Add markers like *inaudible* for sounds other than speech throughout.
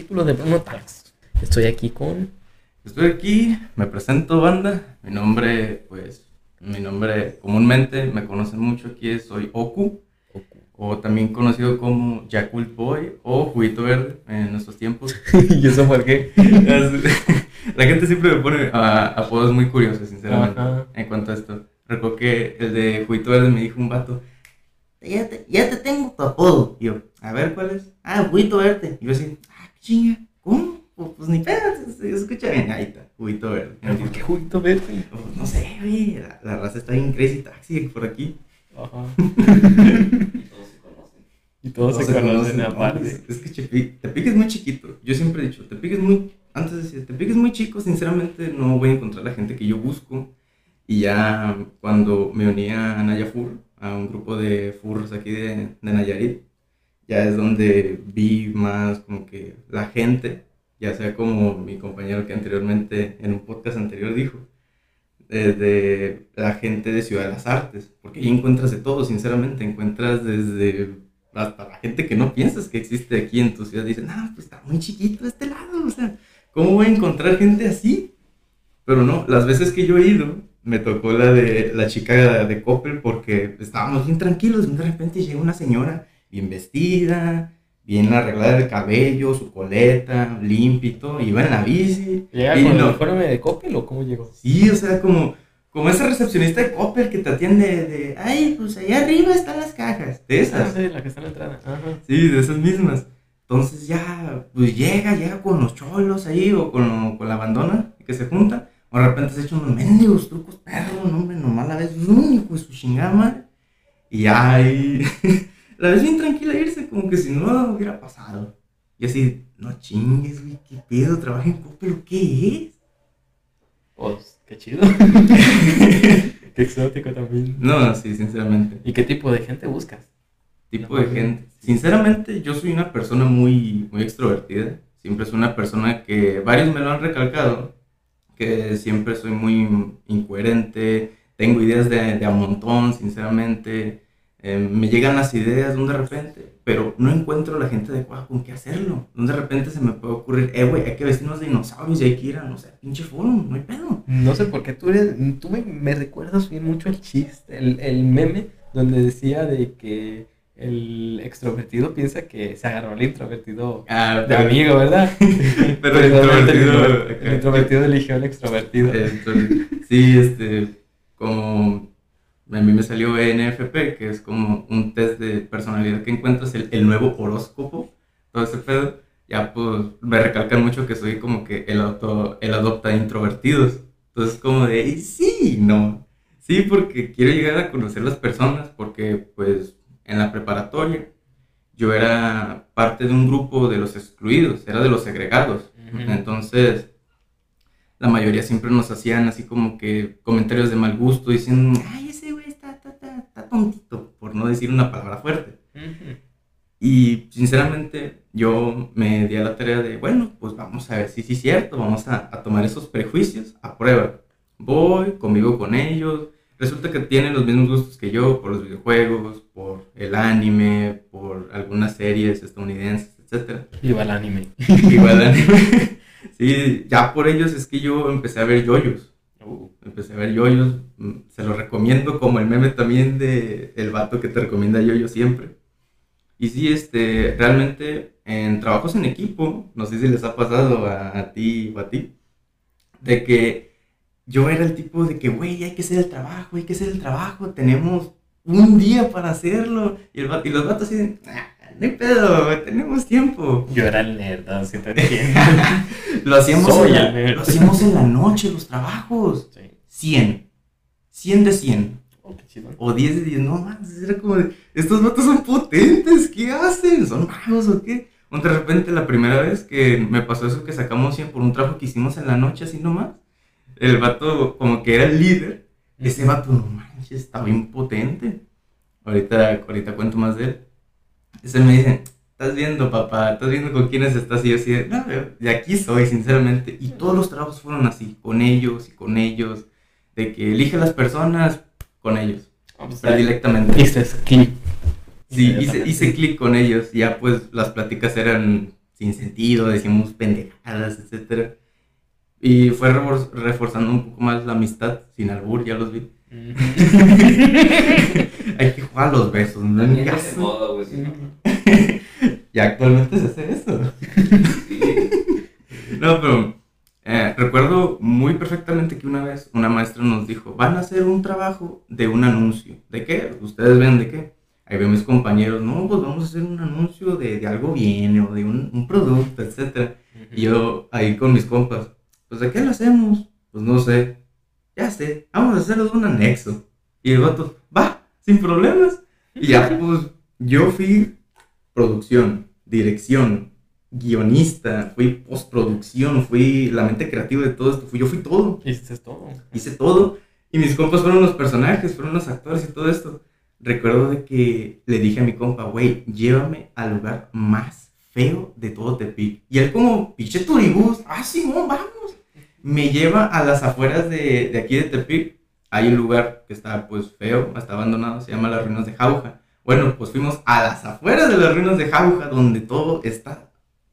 capítulo de Bruno. Estoy aquí con. Estoy aquí, me presento, banda. Mi nombre, pues, mi nombre comúnmente me conocen mucho aquí, soy Oku, o también conocido como Yakult Boy o Juguito Verde en nuestros tiempos. *laughs* ¿Y eso por qué? *laughs* La gente siempre me pone ah, apodos muy curiosos, sinceramente, en cuanto a esto. Recuerdo que el de Juguito Verde me dijo un vato, ya te, ya te tengo tu apodo. Y yo, a ver, ¿cuál es? Ah, Juguito Verde. Y yo así, chinga, ¿cómo? Pues, pues ni pedo, se escucha bien. Ahí está, Juguito Verde. ¿Por qué Juguito Verde? Pues, no sé, güey, la, raza está bien crazy taxi por aquí. Ajá. *laughs* y todos se conocen. Y todos, se, conocen, aparte. Es, que Tepic es muy chiquito. Yo siempre he dicho, Tepic es muy, antes de decir, Tepic es muy chico, sinceramente no voy a encontrar la gente que yo busco. Y ya cuando me unía a Nayafur, a un grupo de furros aquí de, de Nayarit, ya es donde vi más como que la gente, ya sea como mi compañero que anteriormente en un podcast anterior dijo, desde la gente de Ciudad de las Artes, porque ahí encuentras de todo, sinceramente, encuentras desde hasta la gente que no piensas que existe aquí en tu ciudad, dicen, ah, pues está muy chiquito este lado, o sea, ¿cómo voy a encontrar gente así? Pero no, las veces que yo he ido, me tocó la de la chica de Coppel porque estábamos bien tranquilos y de repente llega una señora bien vestida, bien arreglada el cabello, su coleta, limpito, iba en la bici. ¿Llega con el uniforme de Coppel o cómo llegó? Sí, o sea, como, como esa recepcionista de Coppel que te atiende de, ay, pues allá arriba están las cajas, de esas. Ah, la que está en la entrada. Sí, de esas mismas. Entonces ya, pues llega, llega con los cholos ahí o con, con la abandona que se junta o de repente se echa unos mendigos trucos, perro, no, hombre, nomás la ves único de su chingada Y ahí, *laughs* la ves bien tranquila irse, como que si no hubiera pasado. Y así, no chingues, güey, qué pedo, trabaja en pero ¿qué es? Pues, qué chido. *laughs* qué exótico también. No, sí, sinceramente. ¿Y qué tipo de gente buscas? Tipo de gente. Sinceramente, yo soy una persona muy, muy extrovertida. Siempre soy una persona que varios me lo han recalcado que siempre soy muy incoherente, tengo ideas de, de a montón, sinceramente. Eh, me llegan las ideas de un de repente, pero no encuentro la gente adecuada con qué hacerlo. De repente se me puede ocurrir, eh, güey, hay que vestirnos de dinosaurios y hay que ir a, no sé, pinche forum, no hay pedo. No sé por qué tú eres, tú me, me recuerdas bien mucho el chiste, el, el meme donde decía de que el extrovertido piensa que se agarró al introvertido ah, de amigo, ¿verdad? *laughs* pero el introvertido, el, introvertido eligió al extrovertido. sí, este, como a mí me salió ENFP, que es como un test de personalidad que encuentras el, el nuevo horóscopo, todo ese pedo, ya pues me recalcan mucho que soy como que el, auto, el adopta introvertidos. Entonces como de, sí, no. Sí, porque quiero llegar a conocer las personas, porque pues en la preparatoria, yo era parte de un grupo de los excluidos, era de los segregados. Entonces, la mayoría siempre nos hacían así como que comentarios de mal gusto, diciendo, ay, está, tontito, por no decir una palabra fuerte. Y sinceramente yo me di a la tarea de, bueno, pues vamos a ver si sí es cierto, vamos a, a tomar esos prejuicios a prueba. Voy, convivo con ellos, resulta que tienen los mismos gustos que yo por los videojuegos, por el anime, por algunas series estadounidenses, etc. Igual el anime. Igual el anime. *laughs* sí, ya por ellos es que yo empecé a ver yoyos. Empecé a ver yoyos, mm, se los recomiendo como el meme también de el vato que te recomienda yoyo siempre. Y sí, este, realmente en trabajos en equipo, no sé si les ha pasado a, a ti o a ti, de que yo era el tipo de que, güey, hay que hacer el trabajo, hay que hacer el trabajo, tenemos un día para hacerlo. Y, el, y los vatos dicen, ah, no hay pedo, tenemos tiempo. Yo era el nerd, te *laughs* lo, hacíamos en la, lo hacíamos en la noche, los trabajos. Sí. 100. 100 de 100. o 10 de 10, no más, era como de, estos vatos son potentes, ¿qué hacen? ¿Son magos o qué? De repente la primera vez que me pasó eso que sacamos 100 por un trabajo que hicimos en la noche así nomás, el vato como que era el líder. Ese vato, no manches, estaba impotente. Ahorita, ahorita cuento más de él. Ese me dice, estás viendo, papá, estás viendo con quiénes estás. Y yo así, no, de aquí soy, sinceramente. Y todos los trabajos fueron así, con ellos y con ellos. De que elige las personas con ellos. directamente. Hice clic. Sí, hice, hice clic con ellos. Ya pues las pláticas eran sin sentido, decíamos pendejadas, etc. Y fue reforzando un poco más la amistad, sin albur, ya los vi. *laughs* Hay que jugar a los besos, ¿no? En caso. *laughs* y actualmente se hace eso. *laughs* no, pero eh, recuerdo muy perfectamente que una vez una maestra nos dijo, van a hacer un trabajo de un anuncio. ¿De qué? Ustedes ven de qué. Ahí veo mis compañeros, no, pues vamos a hacer un anuncio de, de algo bien o de un, un producto, etc. Y yo ahí con mis compas, pues ¿de qué lo hacemos? Pues no sé. Ya sé, vamos a hacerlo de un anexo. Y el vato, va, sin problemas. Y ya, pues yo fui producción, dirección, guionista, fui postproducción, fui la mente creativa de todo esto, fui, yo fui todo. Hiciste todo. Hice todo. Y mis compas fueron los personajes, fueron los actores y todo esto. Recuerdo de que le dije a mi compa, güey, llévame al lugar más feo de todo Tepic. Y él como, pinche turibús, ah, Simón, vamos. Me lleva a las afueras de, de aquí de Tepic. Hay un lugar que está pues feo, está abandonado, se llama las ruinas de Jauja. Bueno, pues fuimos a las afueras de las ruinas de Jauja, donde todo está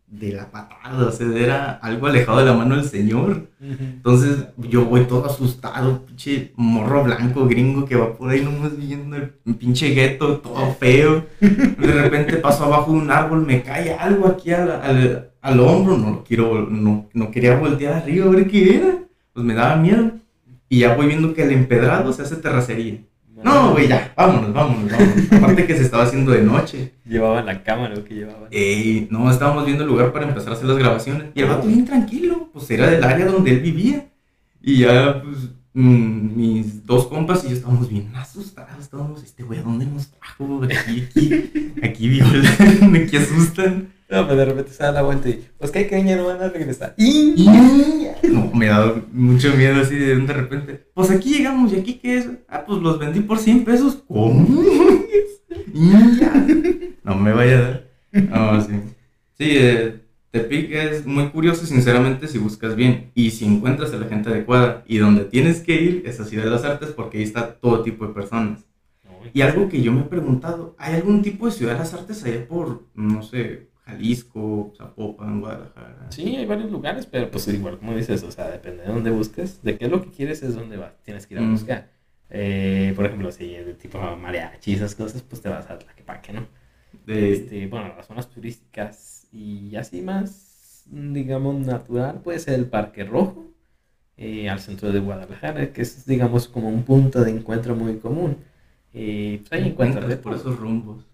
de la patada, o sea, era algo alejado de la mano del Señor. Entonces yo voy todo asustado, pinche morro blanco gringo que va por ahí nomás viendo el pinche gueto, todo feo. De repente paso abajo de un árbol, me cae algo aquí al, al, hombro, no lo quiero, no, no quería voltear arriba a ver qué era, pues me daba miedo. Y ya voy viendo que el empedrado se hace terracería. No, güey, ya, vámonos, vámonos, vámonos. Aparte que se estaba haciendo de noche. Llevaban la cámara, lo que llevaban. Ey, no, estábamos viendo el lugar para empezar a hacer las grabaciones. Y el vato bien tranquilo, pues era del área donde él vivía. Y ya, pues, mm, mis dos compas y yo estábamos bien asustados. Estábamos, este güey, ¿a dónde nos trajo? Aquí, aquí, aquí violan, aquí asustan. No, pero de repente se da la vuelta y, pues que hay que no van a regresar. Y, no, me da mucho miedo así de, de repente. Pues aquí llegamos y aquí qué es. Ah, pues los vendí por 100 pesos. ¿Cómo? *laughs* no me vaya a dar. No, sí. Sí, eh, Tepic es muy curioso, sinceramente, si buscas bien y si encuentras a la gente adecuada. Y donde tienes que ir es a Ciudad de las Artes porque ahí está todo tipo de personas. Y algo que yo me he preguntado, ¿hay algún tipo de Ciudad de las Artes allá por, no sé, Jalisco, Zapopan, Guadalajara. Sí, hay varios lugares, pero pues igual como dices, o sea, depende de dónde busques, de qué es lo que quieres es dónde vas, tienes que ir a mm. buscar. Eh, por ejemplo, si es de tipo mariachi esas cosas, pues te vas a Tlaquepaque, ¿no? De... Este, bueno, las zonas turísticas y así más, digamos, natural, puede ser el Parque Rojo, eh, al centro de Guadalajara, que es, digamos, como un punto de encuentro muy común. Eh, pues ahí encuentras por esos rumbos.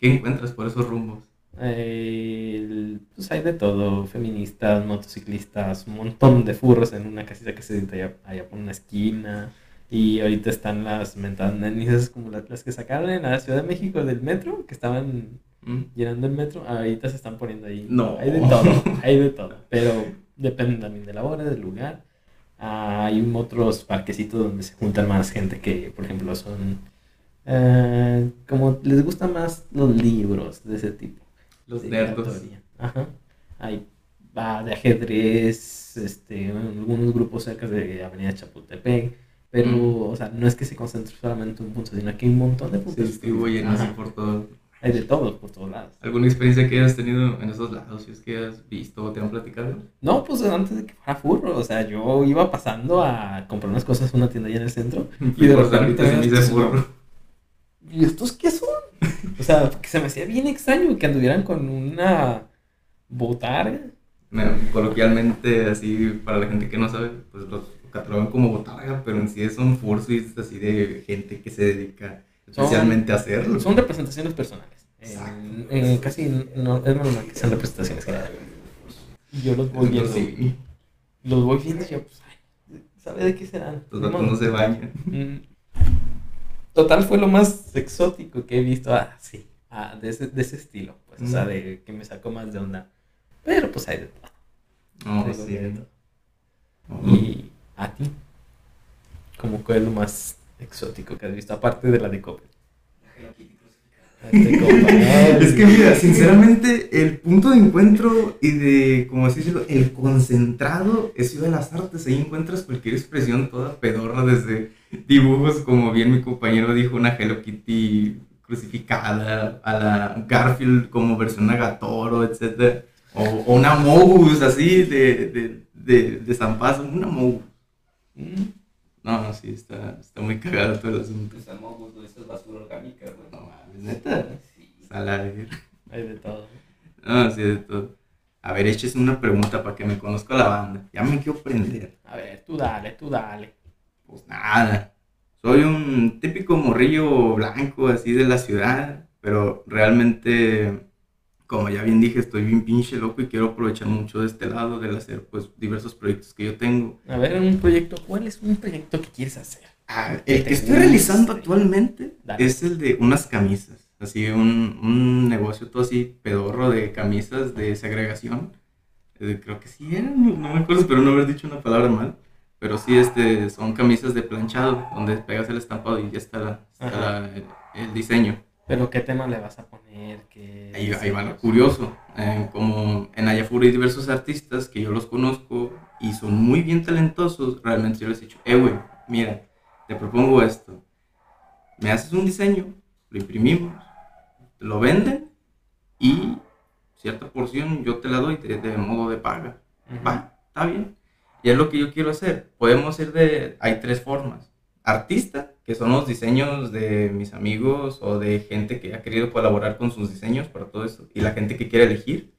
¿Qué encuentras por esos rumbos? Eh, pues hay de todo, feministas, motociclistas, un montón de furros en una casita que se allá, allá por una esquina. Y ahorita están las mentadas como las, que sacaron en la Ciudad de México del metro, que estaban mm. llenando el metro, ahorita se están poniendo ahí. No. Hay de todo, *laughs* hay de todo. Pero depende también de la hora, del lugar. hay otros parquecitos donde se juntan más gente que, por ejemplo, son... Eh, como les gustan más los libros de ese tipo. Los nerdos. Ajá. Hay va de ajedrez, este, algunos grupos cerca de Avenida Chapultepec, pero, mm. o sea, no es que se concentre solamente en un punto, sino que hay un montón de puntos. Sí, distribuyen así por todo. Hay de todo, por todos lados. ¿Alguna experiencia que hayas tenido en esos lados? Si es que has visto o te han platicado. No, pues antes de que fuera furro, o sea, yo iba pasando a comprar unas cosas en una tienda allá en el centro. *laughs* y de repente me dice furro. ¿Y estos qué son? *laughs* O sea, que se me hacía bien extraño que anduvieran con una botarga. coloquialmente, así, para la gente que no sabe, pues los catalogan como botarga, pero en sí son fursuits así de gente que se dedica especialmente a hacerlo. Son representaciones personales. En, casi no, es normal que sean representaciones generales. Y yo los voy viendo. Los voy viendo y yo, pues, ay, ¿sabe de qué serán? Los datos no se bañan. Mm. Total fue lo más exótico que he visto, ah, sí, ah, de, ese, de ese estilo, pues, o sea, de que me sacó más de onda. Pero pues hay de todo. Oh, sí. Y a ti, ¿cómo fue lo más exótico que has visto, aparte de la de Coppel? Es que mira, sinceramente, el punto de encuentro y de, como decirlo, el concentrado es Ciudad de las Artes. Ahí encuentras cualquier expresión toda pedorra, desde dibujos, como bien mi compañero dijo, una Hello Kitty crucificada, a la Garfield como versión Agatoro, etc. O, o una Mogus así de, de, de, de Zampazo, una Mogus. Mm. No, sí, está, está muy cagado todo el asunto. Esa Mogus, no, esa es basura orgánica, güey. No mames, neta. Sí. Salario. Hay de todo. No, sí, de todo. A ver, échese una pregunta para que me conozca la banda. Ya me quiero prender. A ver, tú dale, tú dale. Pues nada. Soy un típico morrillo blanco así de la ciudad, pero realmente, como ya bien dije, estoy bien pinche loco y quiero aprovechar mucho de este lado, del hacer pues diversos proyectos que yo tengo. A ver, un proyecto, ¿cuál es un proyecto que quieres hacer? Ah, el que estoy realizando actualmente Dale. es el de unas camisas. Así, un, un negocio todo así, pedorro de camisas de segregación. Eh, creo que sí era, no, no me acuerdo, espero no haber dicho una palabra mal. Pero sí, este, son camisas de planchado, donde pegas el estampado y ya está, la, está la, el, el, diseño. ¿Pero qué tema le vas a poner? ¿Qué ahí, ahí va lo curioso. Eh, como en Ayafura hay diversos artistas que yo los conozco y son muy bien talentosos, realmente yo les he dicho, eh, güey, mira, te propongo esto. Me haces un diseño, lo imprimimos, lo venden y cierta porción yo te la doy de, de modo de paga. Uh -huh. Va, está bien. Y es lo que yo quiero hacer. Podemos ir de... Hay tres formas. Artista, que son los diseños de mis amigos o de gente que ha querido colaborar con sus diseños para todo eso. Y la gente que quiere elegir.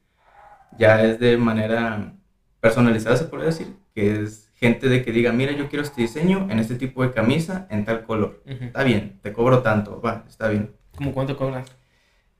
Ya es de manera personalizada, se puede decir. Que es gente de que diga, mira, yo quiero este diseño en este tipo de camisa, en tal color. Uh -huh. Está bien, te cobro tanto. Va, está bien. ¿Cómo cuánto cobras?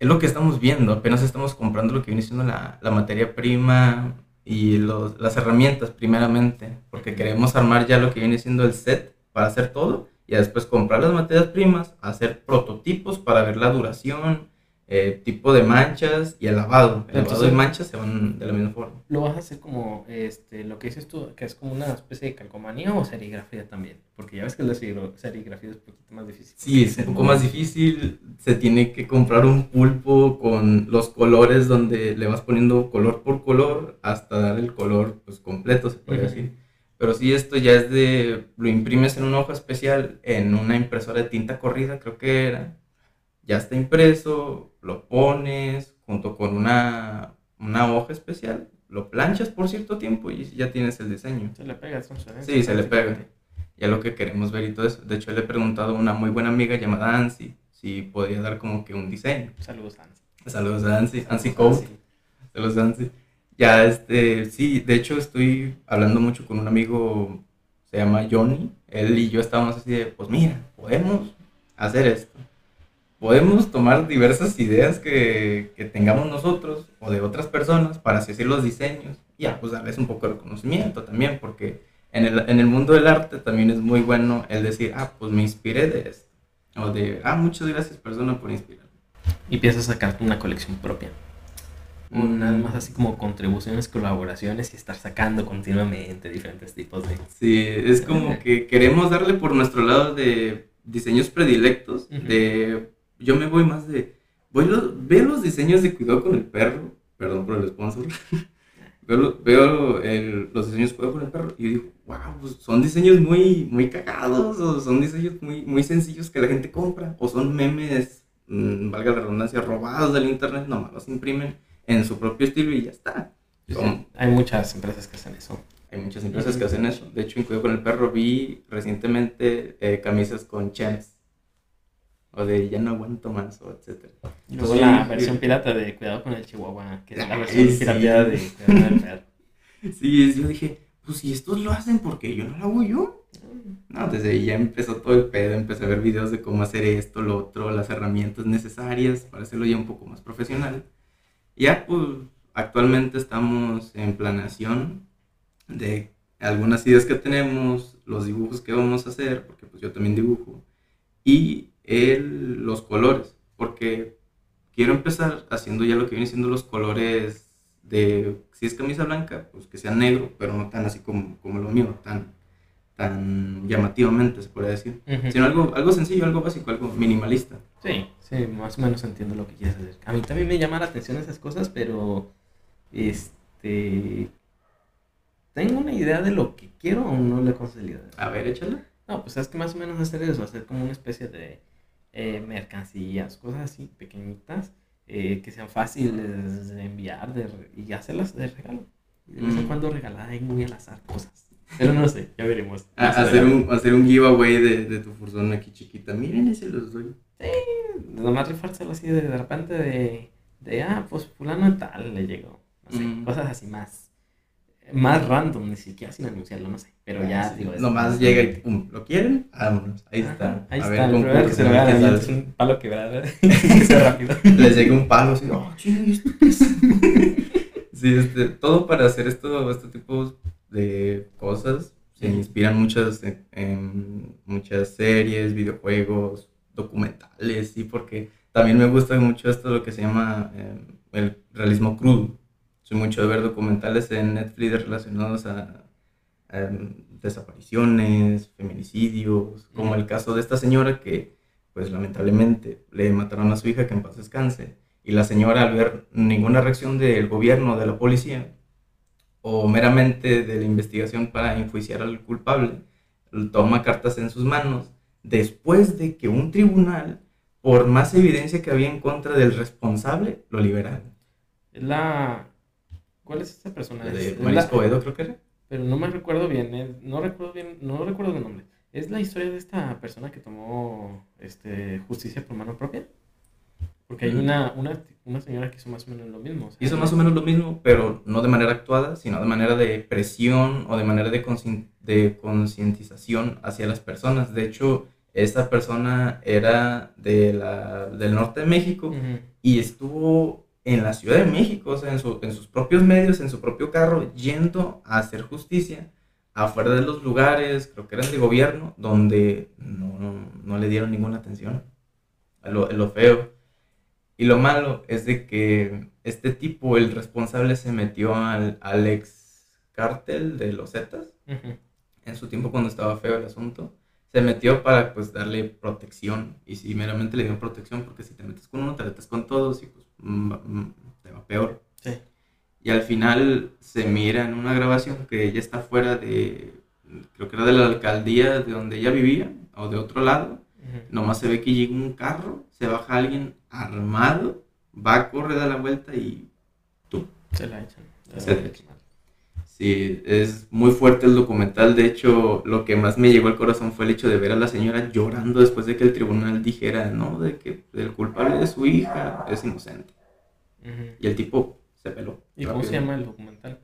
Es lo que estamos viendo. Apenas estamos comprando lo que viene siendo la, la materia prima, y los, las herramientas primeramente, porque queremos armar ya lo que viene siendo el set para hacer todo y después comprar las materias primas, hacer prototipos para ver la duración, eh, tipo de manchas y el lavado. El Entonces, lavado y manchas se van de la misma forma. ¿Lo vas a hacer como este, lo que dices tú, que es como una especie de calcomanía o serigrafía también? Porque ya ves que la serigrafía es un poquito más difícil. Sí, es un poco más difícil. Se tiene que comprar un pulpo con los colores donde le vas poniendo color por color hasta dar el color pues, completo, se puede uh -huh. decir. Pero sí, esto ya es de, lo imprimes en una hoja especial, en una impresora de tinta corrida, creo que era. Ya está impreso, lo pones junto con una, una hoja especial, lo planchas por cierto tiempo y ya tienes el diseño. Se le pega, ¿no? Sí, se le pega. Ya lo que queremos ver y todo eso. De hecho, le he preguntado a una muy buena amiga llamada Ansi si podía dar como que un diseño. Saludos, Ansi. Saludos a Ansi. Ansi Code. Saludos, Ansi. Ya, este, sí, de hecho estoy hablando mucho con un amigo, se llama Johnny. Él y yo estábamos así de, pues mira, podemos hacer esto podemos tomar diversas ideas que, que, tengamos nosotros o de otras personas para hacer los diseños y ya, pues darles un poco de reconocimiento también, porque en el, en el mundo del arte también es muy bueno el decir, ah, pues me inspiré de esto, o de, ah, muchas gracias persona por inspirarme. Y piensas sacarte una colección propia. Mm. Nada más así como contribuciones, colaboraciones y estar sacando continuamente diferentes tipos de... Sí, es como que queremos darle por nuestro lado de diseños predilectos, uh -huh. de yo me voy más de. Voy lo, veo los diseños de cuidado con el perro. Perdón por el sponsor. *laughs* veo, veo el, los diseños de cuidado con el perro y digo, wow, pues son diseños muy, muy cagados. O son diseños muy, muy sencillos que la gente compra. O son memes, mmm, valga la redundancia, robados del internet. Nomás los imprimen en su propio estilo y ya está. Sí, hay muchas empresas que hacen eso. Hay muchas empresas que hacen eso. De hecho, en Cuidado con el Perro vi recientemente eh, camisas con champs o de ya no aguanto más, o etcétera. Luego sí, la versión pirata de Cuidado con el Chihuahua, que es la versión sí. pirateada de Cuidado con el *laughs* perro. Sí, yo dije, pues si estos lo hacen, ¿por qué yo no lo hago yo? No, desde ahí ya empezó todo el pedo, empecé a ver videos de cómo hacer esto, lo otro, las herramientas necesarias para hacerlo ya un poco más profesional. Ya, pues, actualmente estamos en planeación de algunas ideas que tenemos, los dibujos que vamos a hacer, porque pues yo también dibujo, y el, los colores, porque quiero empezar haciendo ya lo que viene siendo los colores de, si es camisa blanca, pues que sea negro, pero no tan así como, como lo mío, tan, tan llamativamente se puede decir, uh -huh. sino algo, algo sencillo, algo básico, algo minimalista. Sí, sí, más o menos entiendo lo que quieres hacer. A mí también me llama la atención esas cosas, pero este tengo una idea de lo que quiero o no le he conseguido. A ver, échale. No, pues es que más o menos hacer eso, hacer como una especie de eh, mercancías, cosas así pequeñitas eh, que sean fáciles de enviar de, y hacerlas de regalo. de vez en mm. cuando regalar ahí muy al azar cosas. Pero no sé, ya veremos. hacer, un, hacer un giveaway de, de tu furzón aquí chiquita. Miren, ese los doy. Sí, nomás rifárselo así de, de repente de, de, ah, pues fulano tal le llegó. No sé, mm. cosas así más, más random, ni siquiera sin anunciarlo, no sé. Pero ah, ya, digo. Nomás llega y pum, ¿lo quieren? Vámonos, ahí está. Ahí a está, ver, el primero que se lo vea es un palo quebrado. *laughs* que rápido. Les llega un palo así, oh, *laughs* sí, este, todo para hacer esto, este tipo de cosas. Se inspiran muchas, en, muchas series, videojuegos, documentales, sí, porque también me gusta mucho esto lo que se llama eh, el realismo crudo. Soy mucho de ver documentales en Netflix relacionados a, desapariciones, feminicidios, como el caso de esta señora que, pues lamentablemente, le mataron a su hija que en paz descanse. Y la señora, al ver ninguna reacción del gobierno, de la policía, o meramente de la investigación para enjuiciar al culpable, toma cartas en sus manos después de que un tribunal, por más evidencia que había en contra del responsable, lo liberaron. La... ¿Cuál es esta persona? De Marisco Edo, creo que era. Pero no me recuerdo bien, eh, no recuerdo bien, no recuerdo el nombre. ¿Es la historia de esta persona que tomó este, justicia por mano propia? Porque hay una, una, una, señora que hizo más o menos lo mismo. hizo más o menos lo mismo, pero no de manera actuada, sino de manera de presión o de manera de, de concientización hacia las personas. De hecho, esta persona era de la, del norte de México y estuvo en la Ciudad de México, o sea, en, su, en, sus propios medios, en su propio carro, yendo a hacer justicia afuera de los lugares, creo que eran de gobierno, donde no, no, le dieron ninguna atención. Lo, lo, feo. Y lo malo es de que este tipo, el responsable, se metió al, al ex cártel de los Zetas en su tiempo cuando estaba feo el asunto se metió para pues darle protección y si meramente le dio protección porque si te metes con uno te metes con todos y pues mm, mm, te va peor. Sí. Y al final se mira en una grabación que ella está fuera de, creo que era de la alcaldía de donde ella vivía o de otro lado. Nomás se ve que llega un carro, se baja alguien armado, va a correr, da la vuelta y tú. Se la echan. Se la echan. Sí, es muy fuerte el documental. De hecho, lo que más me llegó al corazón fue el hecho de ver a la señora llorando después de que el tribunal dijera, ¿no? De que el culpable de su hija es inocente. Y el tipo se peló. ¿Y cómo se llama el documental?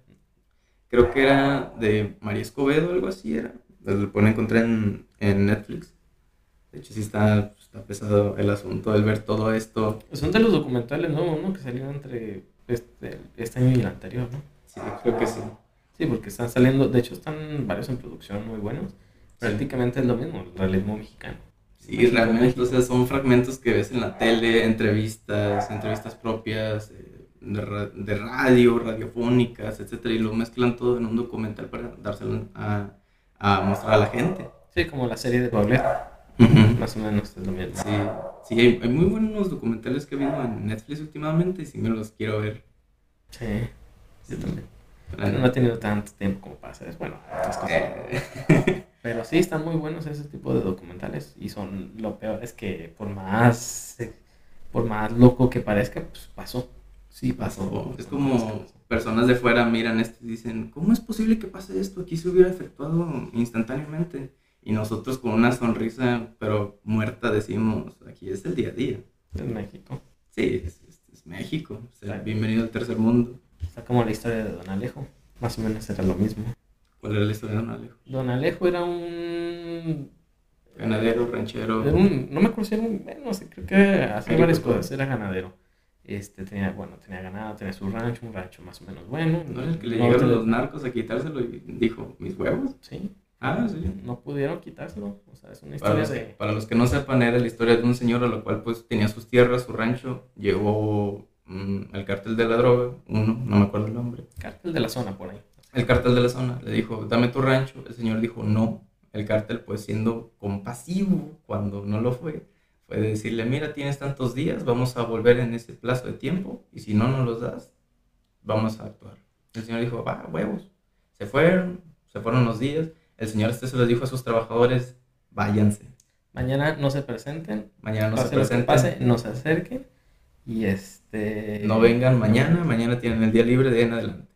Creo que era de María Escobedo, algo así era. Lo pueden encontrar en, en Netflix. De hecho, sí está, está pesado el asunto, el ver todo esto. Son de los documentales, ¿no? Uno que salió entre este, este año y el anterior, ¿no? Sí, creo que sí. Sí, porque están saliendo, de hecho están varios en producción muy buenos. Prácticamente es lo mismo, el realismo mexicano. Sí, realmente, o sea, son fragmentos que ves en la tele, entrevistas, entrevistas propias, eh, de, radio, radiofónicas, etcétera, y lo mezclan todo en un documental para dárselo a, a mostrar a la gente. Sí, como la serie de Paulette. Más o menos es lo mismo. Sí, sí hay, hay, muy buenos documentales que he visto en Netflix últimamente y sí me los quiero ver. Sí, yo también. No ha tenido tanto tiempo como para hacer Bueno, otras cosas. *laughs* Pero sí, están muy buenos ese tipo de documentales. Y son lo peor es que por más por más loco que parezca, pues pasó. Sí, pasó. Es como personas de fuera miran esto y dicen, ¿cómo es posible que pase esto? Aquí se hubiera efectuado instantáneamente. Y nosotros con una sonrisa, pero muerta, decimos, aquí es el día a día. Es México. Sí, es, México. bienvenido al tercer mundo. Está como la historia de Don Alejo. Más o menos era lo mismo. ¿Cuál era la historia de Don Alejo? Don Alejo era un... Ganadero, ranchero. no me acuerdo si era un... Bueno, creo que hacía varias cosas. Era ganadero. Este, tenía, bueno, tenía ganado, tenía su rancho, un rancho más o menos bueno. ¿No era el que le llegaron los narcos a quitárselo y dijo, mis huevos? Sí. Ah, sí. No pudieron quitárselo. O sea, es una historia para de... para los que no sepan, era la historia de un señor a lo cual pues tenía sus tierras, su rancho, llegó Mm, el cartel de la droga, uno, no me acuerdo el nombre. Cartel de la zona por ahí. El cartel de la zona le dijo, dame tu rancho. El señor dijo, no. El cartel, pues siendo compasivo cuando no lo fue, fue decirle, mira, tienes tantos días, vamos a volver en ese plazo de tiempo y si no nos los das, vamos a actuar. El señor dijo, va, huevos. Se fueron, se fueron los días. El señor este se les dijo a sus trabajadores, váyanse. Mañana no se presenten. Mañana no se presenten. pase, no se acerquen Y este... No vengan mañana, mañana tienen el día libre de en adelante.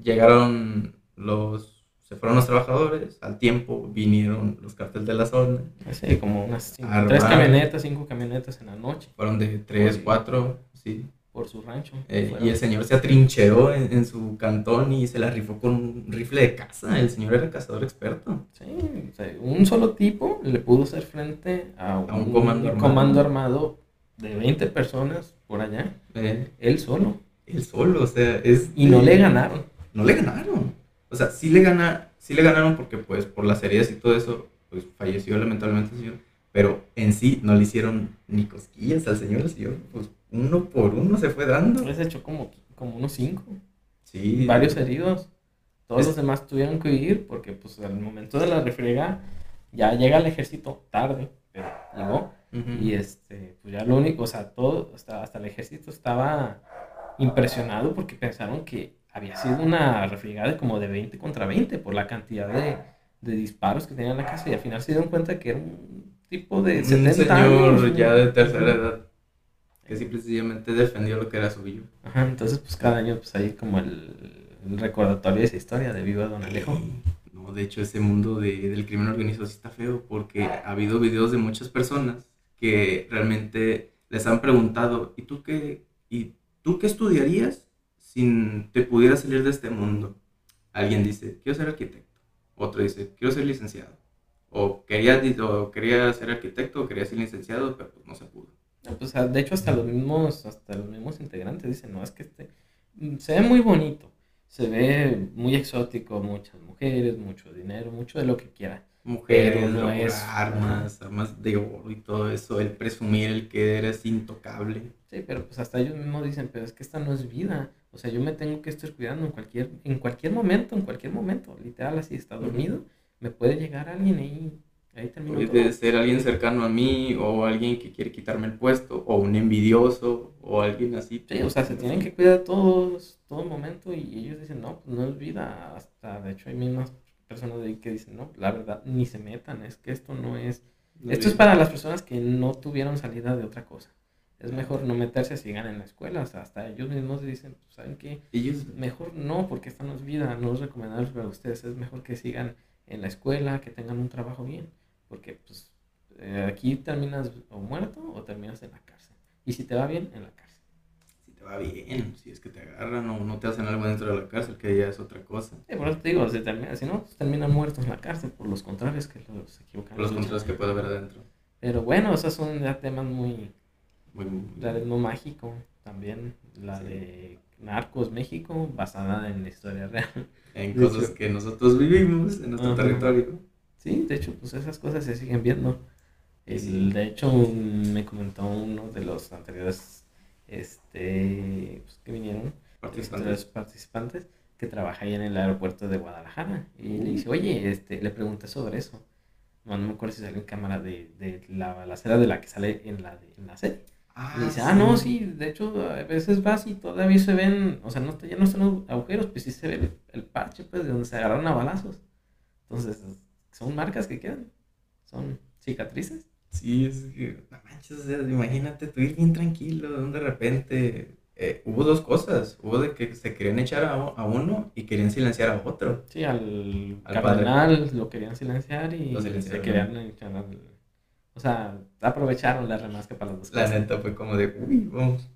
Llegaron los se fueron los trabajadores, al tiempo vinieron los carteles de la zona. Sí, como unas tres camionetas, cinco camionetas en la noche. Fueron de tres, cuatro, sí. Por su rancho. Eh, y el señor se atrincheró en, su cantón y se la rifó con un rifle de caza. El señor era cazador experto. Sí, un solo tipo le pudo hacer frente a un, comando, armado. comando, armado. de 20 personas por allá. Eh. él solo. Él solo, o sea, es... Y no le ganaron. No le ganaron. O sea, sí le, gana, sí le ganaron porque pues por las heridas y todo eso, pues falleció lamentablemente el señor. Pero en sí no le hicieron ni cosquillas al señor. El señor, pues uno por uno se fue dando. Les echó como, como unos cinco. Sí. Varios heridos. Todos los demás tuvieron que huir porque pues al momento de la refriega ya llega el ejército tarde, pero llegó. Y este, pues ya lo único, o sea, todo, hasta, hasta el ejército estaba impresionado porque pensaron que había sido una refriegada como de 20 contra 20 por la cantidad de, de disparos que tenía en la casa y al final se dieron cuenta que era un tipo de 70 un señor ya de tercera edad que simplemente defendió lo que era suyo. Ajá, entonces pues cada año pues hay como el, recordatorio de esa historia de Viva Don Alejo. No, de hecho ese mundo de, del crimen organizado sí está feo porque ha habido videos de muchas personas que realmente les han preguntado, ¿y tú qué, y tú qué estudiarías si te pudiera salir de este mundo, alguien dice, quiero ser arquitecto. Otro dice, quiero ser licenciado. O quería, o quería ser arquitecto o quería ser licenciado, pero pues no se pudo. Pues, de hecho, hasta los mismos, hasta los mismos integrantes dicen, no, es que este, mm, se ve muy bonito, se ve muy exótico, muchas mujeres, mucho dinero, mucho de lo que quiera. Mujeres, no es... armas, armas de oro y todo eso, el presumir el que eres intocable. Sí, pero pues hasta ellos mismos dicen, pero es que esta no es vida. O sea, yo me tengo que estar cuidando en cualquier, en cualquier momento, en cualquier momento. Literal, así está dormido. Me puede llegar alguien ahí. Ahí Puede ser alguien cercano a mí, o alguien que quiere quitarme el puesto, o un envidioso, o alguien así. Sí, o sea, se tienen que cuidar todos, todo momento, y ellos dicen, no, pues no es vida. Hasta, de hecho, hay mismas personas de ahí que dicen, no, la verdad, ni se metan, es que esto no es. esto es para las personas que no tuvieron salida de otra cosa es mejor no meterse si sigan en la escuela. O sea, hasta ellos mismos dicen, pues, ¿saben qué? Ellos... Mejor no, porque esta no es vida, no es recomendable para ustedes. Es mejor que sigan en la escuela, que tengan un trabajo bien. Porque, pues, eh, aquí terminas o muerto o terminas en la cárcel. Y si te va bien, en la cárcel. Si te va bien, si es que te agarran o no te hacen algo dentro de la cárcel, que ya es otra cosa. Sí, por eso te digo, si, termina, si no, pues, terminan muertos en la cárcel por los contrarios que los equivocan. Por los contrarios que puede haber adentro. Pero bueno, esos son ya temas muy la de No Mágico, también. La de Narcos México, basada en la historia real. En cosas *laughs* que nosotros vivimos en nuestro territorio. Sí, de hecho, pues esas cosas se siguen viendo. El, De hecho, me comentó uno de los anteriores este, pues, que vinieron, participantes. participantes, que trabaja ahí en el aeropuerto de Guadalajara. Y le dice, oye, este, le pregunté sobre eso. No, me acuerdo si salió en cámara de, de la balacera de la que sale en la, en la serie. Ah, y dice, ah, no, sí, de hecho, a veces vas y todavía se ven, o sea, no, ya no están los agujeros, pues sí se ve el, parche, pues, de donde se agarraron a balazos. Entonces, son marcas que quedan, son cicatrices. Sí, es que, no manches, o sea, imagínate tú ir bien tranquilo, de repente, eh, hubo dos cosas, hubo de que se querían echar a, a, uno y querían silenciar a otro. Sí, al, al cardenal lo querían silenciar y se querían echar al o sea, aprovecharon la remasca para los dos. La neta fue como de, uy, vamos.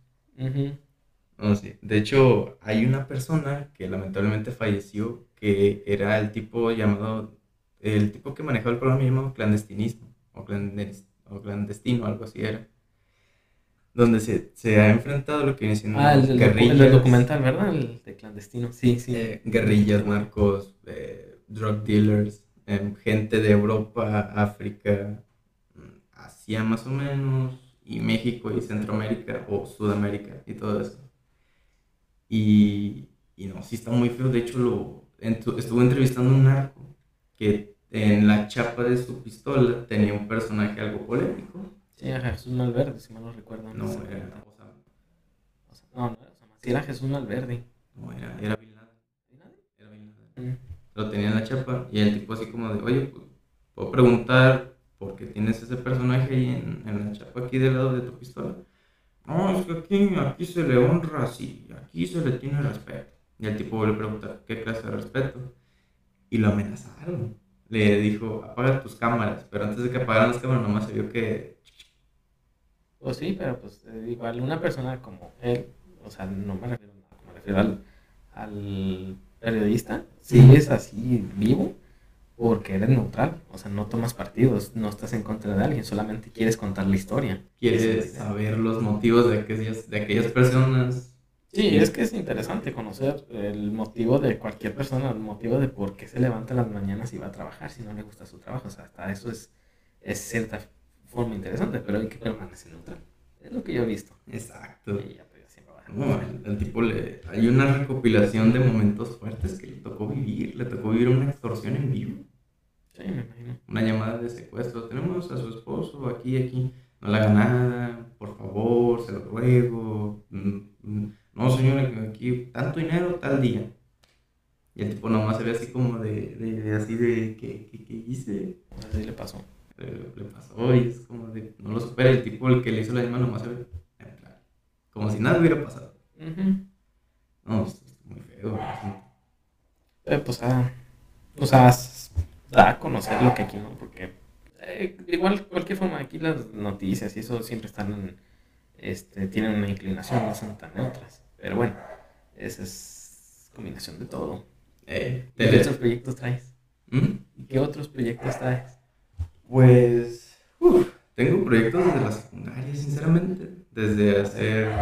sí. De hecho, hay una persona que lamentablemente falleció que era el tipo llamado, el tipo que manejaba el programa llamado clandestinismo o, clandestino, algo así era. Donde se, se ha enfrentado lo que viene siendo ah, el, guerrillas. El documental, ¿verdad? El de clandestino, sí, sí. Eh, guerrillas, narcos, eh, drug dealers, em, gente de Europa, África, más o menos, y México y Centroamérica o Sudamérica y todo eso. Y, y no, sí está muy feo. De hecho, lo, estuvo entrevistando a un narco que en la chapa de su pistola tenía un personaje algo polémico. Sí, era Jesús Malverde, si mal no recuerdo. No, era no, no era Sí, era Jesús Malverde. No, era, era Bin Era Bin. Lo tenía en la chapa y el tipo así como de, oye, pues, puedo preguntar porque tienes ese personaje ahí en, en, la chapa aquí del lado de tu pistola. no, es que aquí, aquí se le honra así, aquí se le tiene respeto. Y el tipo le pregunta, ¿qué clase de respeto? Y lo amenazaron. Le dijo, apaga tus cámaras, pero antes de que apagaran las cámaras nomás se vio que... Pues sí, pero pues igual una persona como él, o sea, no me refiero, me refiero al, al periodista, si es así vivo, porque eres neutral, o sea, no tomas partidos, no estás en contra de alguien, solamente quieres contar la historia. Quieres saber los motivos de aquellas, de aquellas personas. Sí, es que es interesante conocer el motivo de cualquier persona, el motivo de por qué se levanta en las mañanas y va a trabajar si no le gusta su trabajo. O sea, hasta eso es, es cierta forma interesante, pero hay que permanecer neutral. Es lo que yo he visto. Exacto. No, el, tipo le. Hay una recopilación de momentos fuertes que le tocó vivir. Le tocó vivir una extorsión en vivo. Sí, me imagino. Una llamada de secuestro. Tenemos a su esposo aquí, aquí. No le haga nada, por favor, se lo ruego. Mm, mm, no, señora, aquí tanto dinero tal día. Y el tipo nomás se ve así como de, de, así de, ¿qué, qué, hice? Así le pasó. Le, pasó y es como de, no lo supera. El tipo, el que le hizo la llamada nomás se ve como si nada hubiera pasado. No, es muy feo. Eh, pues, ah, o sea, da a conocer lo que aquí no, porque eh, igual, cualquier forma, aquí las noticias y eso siempre están, este, tienen una inclinación, no son tan neutras. Pero bueno, esa es combinación de todo. Eh, ¿Qué otros proyectos traes? ¿Mm? ¿Qué otros proyectos traes? Pues, tengo proyectos desde la secundaria, sinceramente desde hacer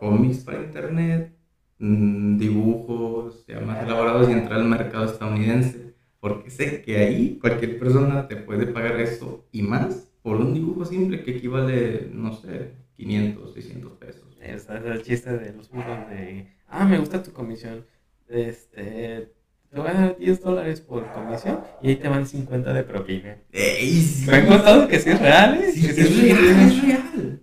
cómics para internet, mm, dibujos ya más elaborados y entrar al mercado estadounidense, porque sé que ahí cualquier persona te puede pagar eso y más por un dibujo simple que equivale, no sé, 500, 600 pesos. Es el chiste de los dibujos de, ah, me gusta tu comisión, este, te voy a dar 10 dólares por comisión y ahí te van 50 de propina. Me han contado que sí es real, ¿eh? Sí, es, real, es real.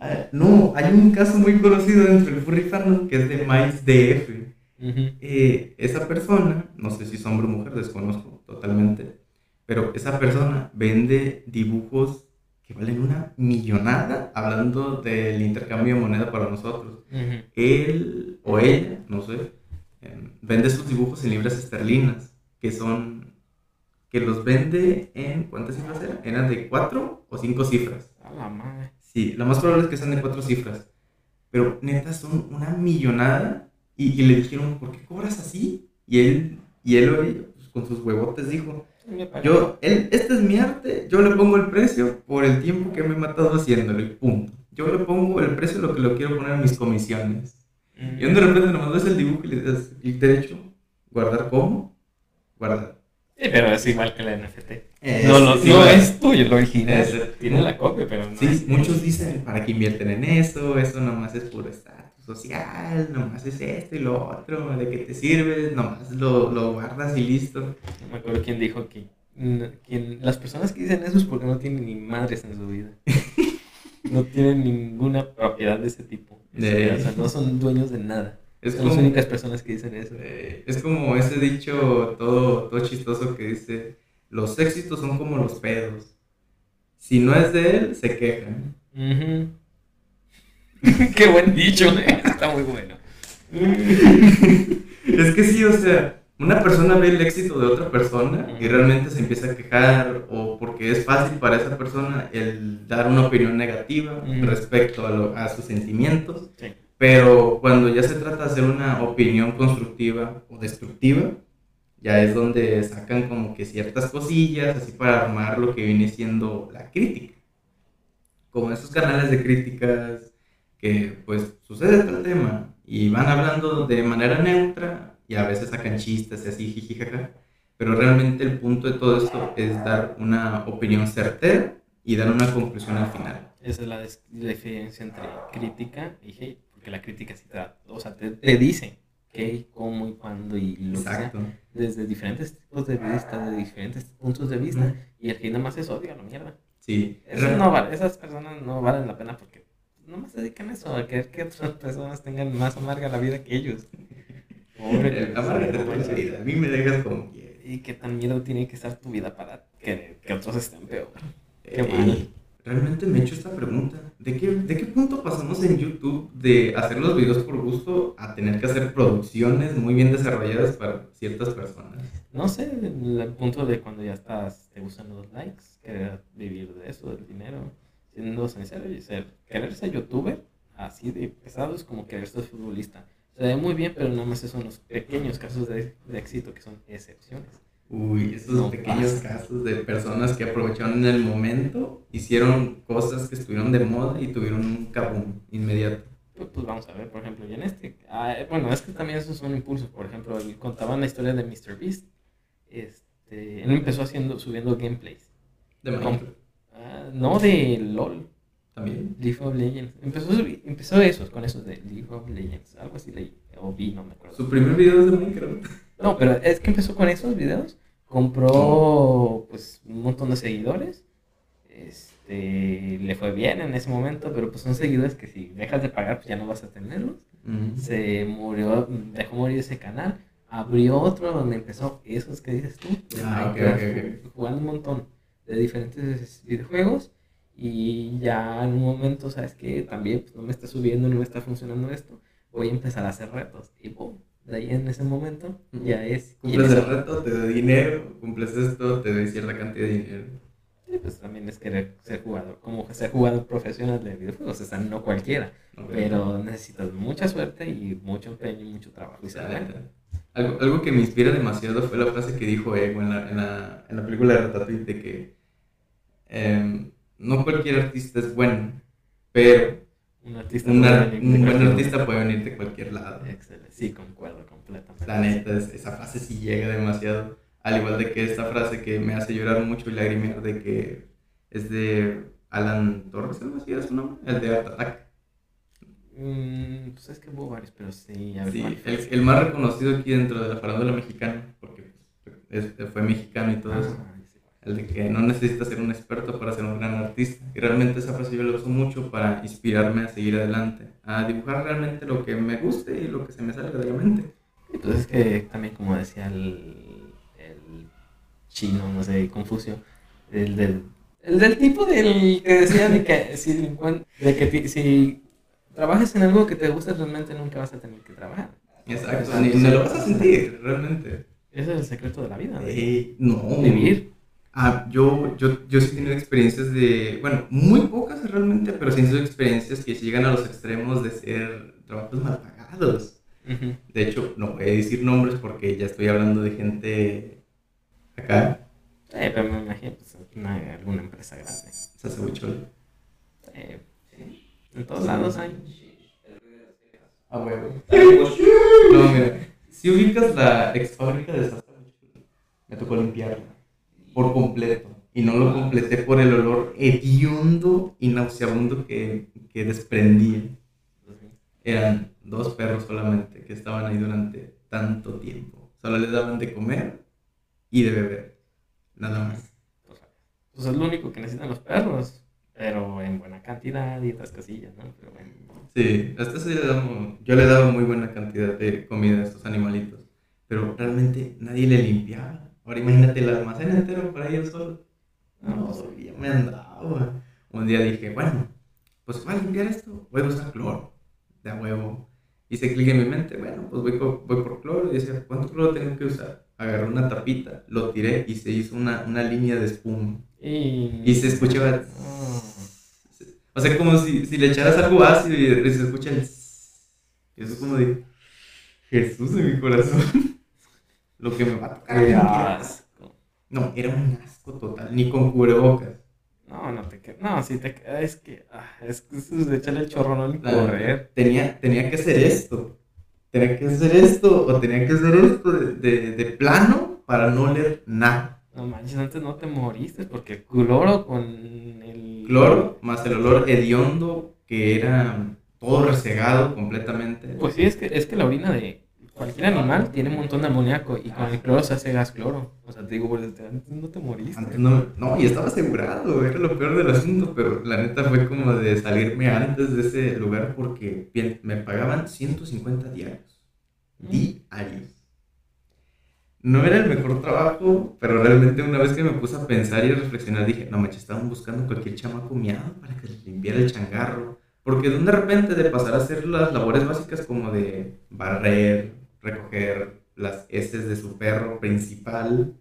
Ah, no, hay un caso muy conocido dentro del furry que es de Miles DF. Eh, esa persona, no sé si es hombre o mujer, desconozco totalmente, pero esa persona vende dibujos que valen una millonada hablando del intercambio de moneda para nosotros. Él o ella, no sé, em, vende sus dibujos en libras esterlinas, que son, que los vende en, ¿cuántas cifras eran? Eran de cuatro o cinco cifras. A la madre. Sí, lo más probable es que sean de cuatro cifras. Pero neta son una millonada. Y, le dijeron, ¿por qué cobras así? Y él, y él pues, con sus huevotes dijo, yo, él, este es mi arte, yo le pongo el precio por el tiempo que me he matado haciéndolo y punto. Yo le pongo el precio lo que lo quiero poner en mis comisiones. Y de repente nomás ves el dibujo y le das clic derecho, guardar como, guardar. Sí, pero es igual que la NFT. no, no, no es tuyo lo original. tiene la copia, pero no. Sí, muchos dicen, ¿para qué invierten en eso? Eso nomás es puro estatus social, nomás es esto y lo otro, ¿de qué te sirve? Nomás lo, lo guardas y listo. No me acuerdo quién dijo que quien, las personas que dicen eso es porque no tienen ni madres en su vida. *laughs* no tienen ninguna propiedad de ese tipo. O sea, no son dueños de nada. Es Son las únicas personas que dicen eso. Eh, es como ese dicho todo, todo chistoso que dice, los éxitos son como los pedos. Si no es de él, se quejan. *laughs* Qué buen dicho, ¿eh? está muy bueno. *laughs* es que sí, o sea, una persona ve el éxito de otra persona y realmente se empieza a quejar o porque es fácil para esa persona el dar una opinión negativa respecto a, a sus sentimientos. Sí pero cuando ya se trata de hacer una opinión constructiva o destructiva, ya es donde sacan como que ciertas cosillas, así para armar lo que viene siendo la crítica. Como esos canales de críticas que pues sucede tal tema y van hablando de manera neutra y a veces sacan chistes y así, jijijaja. Pero realmente el punto de todo esto es dar una opinión certera y dar una conclusión al final. Esa es la diferencia entre crítica y hate la crítica sí te o sea, te, te dice qué, cómo y cuándo y lo Exacto. que sea, desde diferentes tipos de vista, de diferentes puntos de vista, y el que nada más es odio a la mierda. Sí. no esas personas no valen la pena porque no se dedican a eso, a querer que otras personas tengan más amarga la vida que ellos. *laughs* Pobre, amarga vida, a mí me dejas como Y qué tan miedo tiene que estar tu vida para que, que otros estén peor. Qué mal. Realmente me he hecho esta pregunta ¿de qué, ¿de qué punto pasamos en YouTube de hacer los videos por gusto a tener que hacer producciones muy bien desarrolladas para ciertas personas? No sé, el punto de cuando ya estás, te gustan los likes, querer vivir de eso, del dinero, siendo sincero y ser, querer ser youtuber, así de pesado es como querer ser futbolista. Se ve muy bien, pero nada más son los pequeños casos de, de éxito que son excepciones. Uy, esos pequeños casos de personas que aprovecharon en el momento, hicieron cosas que estuvieron de moda y tuvieron un cabum inmediato. Pues, pues, vamos a ver, por ejemplo, y en este, ah, bueno, es que también esos son impulsos, por ejemplo, contaban la historia de Mr. Beast, este, él empezó haciendo, subiendo gameplays. ¿De Minecraft? Ah, no, de LOL. ¿También? League of Legends. Empezó, empezó eso, con esos de League of Legends, algo así leí, o vi, no me acuerdo. Su primer video es de Minecraft. No, pero es que empezó con esos videos. Compró pues un montón de seguidores. Este, le fue bien en ese momento, pero pues son seguidores que si dejas de pagar pues ya no vas a tenerlos. Se murió, dejó morir ese canal. Abrió otro donde empezó esos que dices tú. Ah, Jugando un montón de diferentes videojuegos. Y ya en un momento, ¿sabes que También pues, no me está subiendo, no me está funcionando esto. Voy a empezar a hacer retos. Y pum, de ahí en ese momento ya es... Cumples el reto, te doy dinero, cumples esto, te doy cierta cantidad de dinero. Sí, pues también es querer ser jugador, como ser jugador profesional de videojuegos, o sea, no cualquiera, pero necesitas mucha suerte y mucho empeño y mucho trabajo. Y algo, algo que me inspira demasiado fue la frase que dijo Ego en la, en la, en la película de Ratatouille, de que em, no cualquier artista es bueno, pero un, artista un buen artista puede venir de cualquier lado. Excelente, sí, concuerdo completamente. La neta, esa frase sí llega demasiado. Al igual de que esta frase que me hace llorar mucho y lagrimear de que es de Alan Torres, ¿algo así es su nombre? El de Art Attack. Mm, pues es que hubo varios, pero sí. sí el, el, más reconocido aquí dentro de la farándula mexicana, porque pues, fue mexicano y todo eso ah, el de que no necesitas ser un experto para ser un gran artista. Y realmente esa frase yo la uso mucho para inspirarme a seguir adelante, a dibujar realmente lo que me guste y lo que se me salga de la mente. Y pues es que también como decía el, el chino, no sé, Confucio, el del, el del tipo del que decía de que, si, de que si trabajas en algo que te gusta realmente nunca vas a tener que trabajar. Exacto, ni, lo vas a sentir realmente. Ese es el secreto de la vida. Eh, no. Vivir Ah, yo, yo, yo sí he tenido experiencias de, bueno, muy pocas realmente, pero sí he tenido experiencias que llegan a los extremos de ser trabajos mal pagados. De hecho, no voy a decir nombres porque ya estoy hablando de gente acá. Eh, pero me imagino pues, alguna empresa grande. Sasabuchol. Eh, sí. En todos lados hay. Ah, huevo. No, mira. Si ubicas la ex fábrica de Sasabuchol, me tocó limpiarla por completo. Y no lo completé por el olor hediondo y nauseabundo que, que desprendía. Eran dos perros solamente que estaban ahí durante tanto tiempo. Solo les daban de comer y de beber. Nada más. Pues es lo único que necesitan los perros. Pero en buena cantidad y otras casillas, ¿no? Pero bueno. Sí, hasta eso yo le daba muy buena cantidad de comida a estos animalitos. Pero realmente nadie le limpiaba. Ahora imagínate el almacén entero para ellos solo. No, ya me andaba. Un día dije, bueno, pues voy a limpiar esto, voy a usar cloro, de huevo. Hice clic en mi mente, bueno, pues voy por, voy por cloro y decía, ¿cuánto cloro tengo que usar? Agarré una tapita, lo tiré y se hizo una, una línea de espuma. Y, se escuchaba... Ah. O sea, como si, si le echaras algo ácido y se escucha el... Y eso es como de... Jesús de mi corazón. Lo que me va a tocar. Qué asco. No, era un asco total, ni con cubrebocas. No, no te No, sí te Es que. Ah, es que es de echarle el chorro, no ni correr. Tenía, tenía que hacer esto. Tenía que hacer esto o tenía que hacer esto de, de, de plano para no leer nada. No manches, antes no te moriste porque cloro con el. Cloro más el olor hediondo que era todo resegado completamente. Pues sí, es que, es que la orina de Cualquier animal tiene un montón de amoníaco y con el cloro se hace gas cloro. O sea, te digo, antes no te moriste. Antes no, no, y estaba asegurado, era lo peor del asunto, pero la neta fue como de salirme antes de ese lugar porque me pagaban 150 diarios. Mm. Diarios. no era el mejor trabajo, pero realmente una vez que me puse a pensar y a reflexionar, dije, no manches, estaban buscando cualquier chamaco miado para que les limpiara el changarro. Porque de repente de pasar a hacer las labores básicas como de barrer, recoger las heces de su perro principal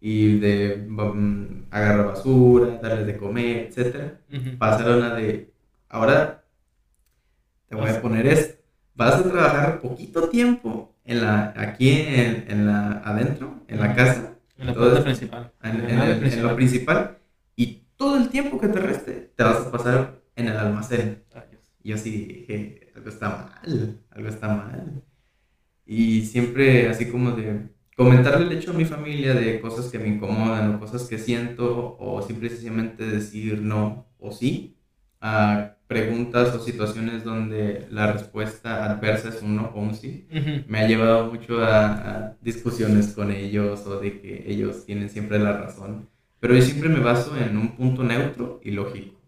y de um, agarrar basura, darles de comer, etc. Pasaron a de, ahora te voy a poner esto, vas a trabajar poquito tiempo en la, aquí en, en la, adentro, en la casa. En la puerta principal. En, lo principal. Y todo el tiempo que te reste, te vas a pasar en el almacén. Y yo sí dije, algo está mal, algo está mal. Y siempre así como de comentarle el hecho a mi familia de cosas que me incomodan o cosas que siento o simplemente decir no o sí a preguntas o situaciones donde la respuesta adversa es un no o un sí, me ha llevado mucho a, discusiones con ellos o de que ellos tienen siempre la razón. Pero yo siempre me baso en un punto neutro y lógico.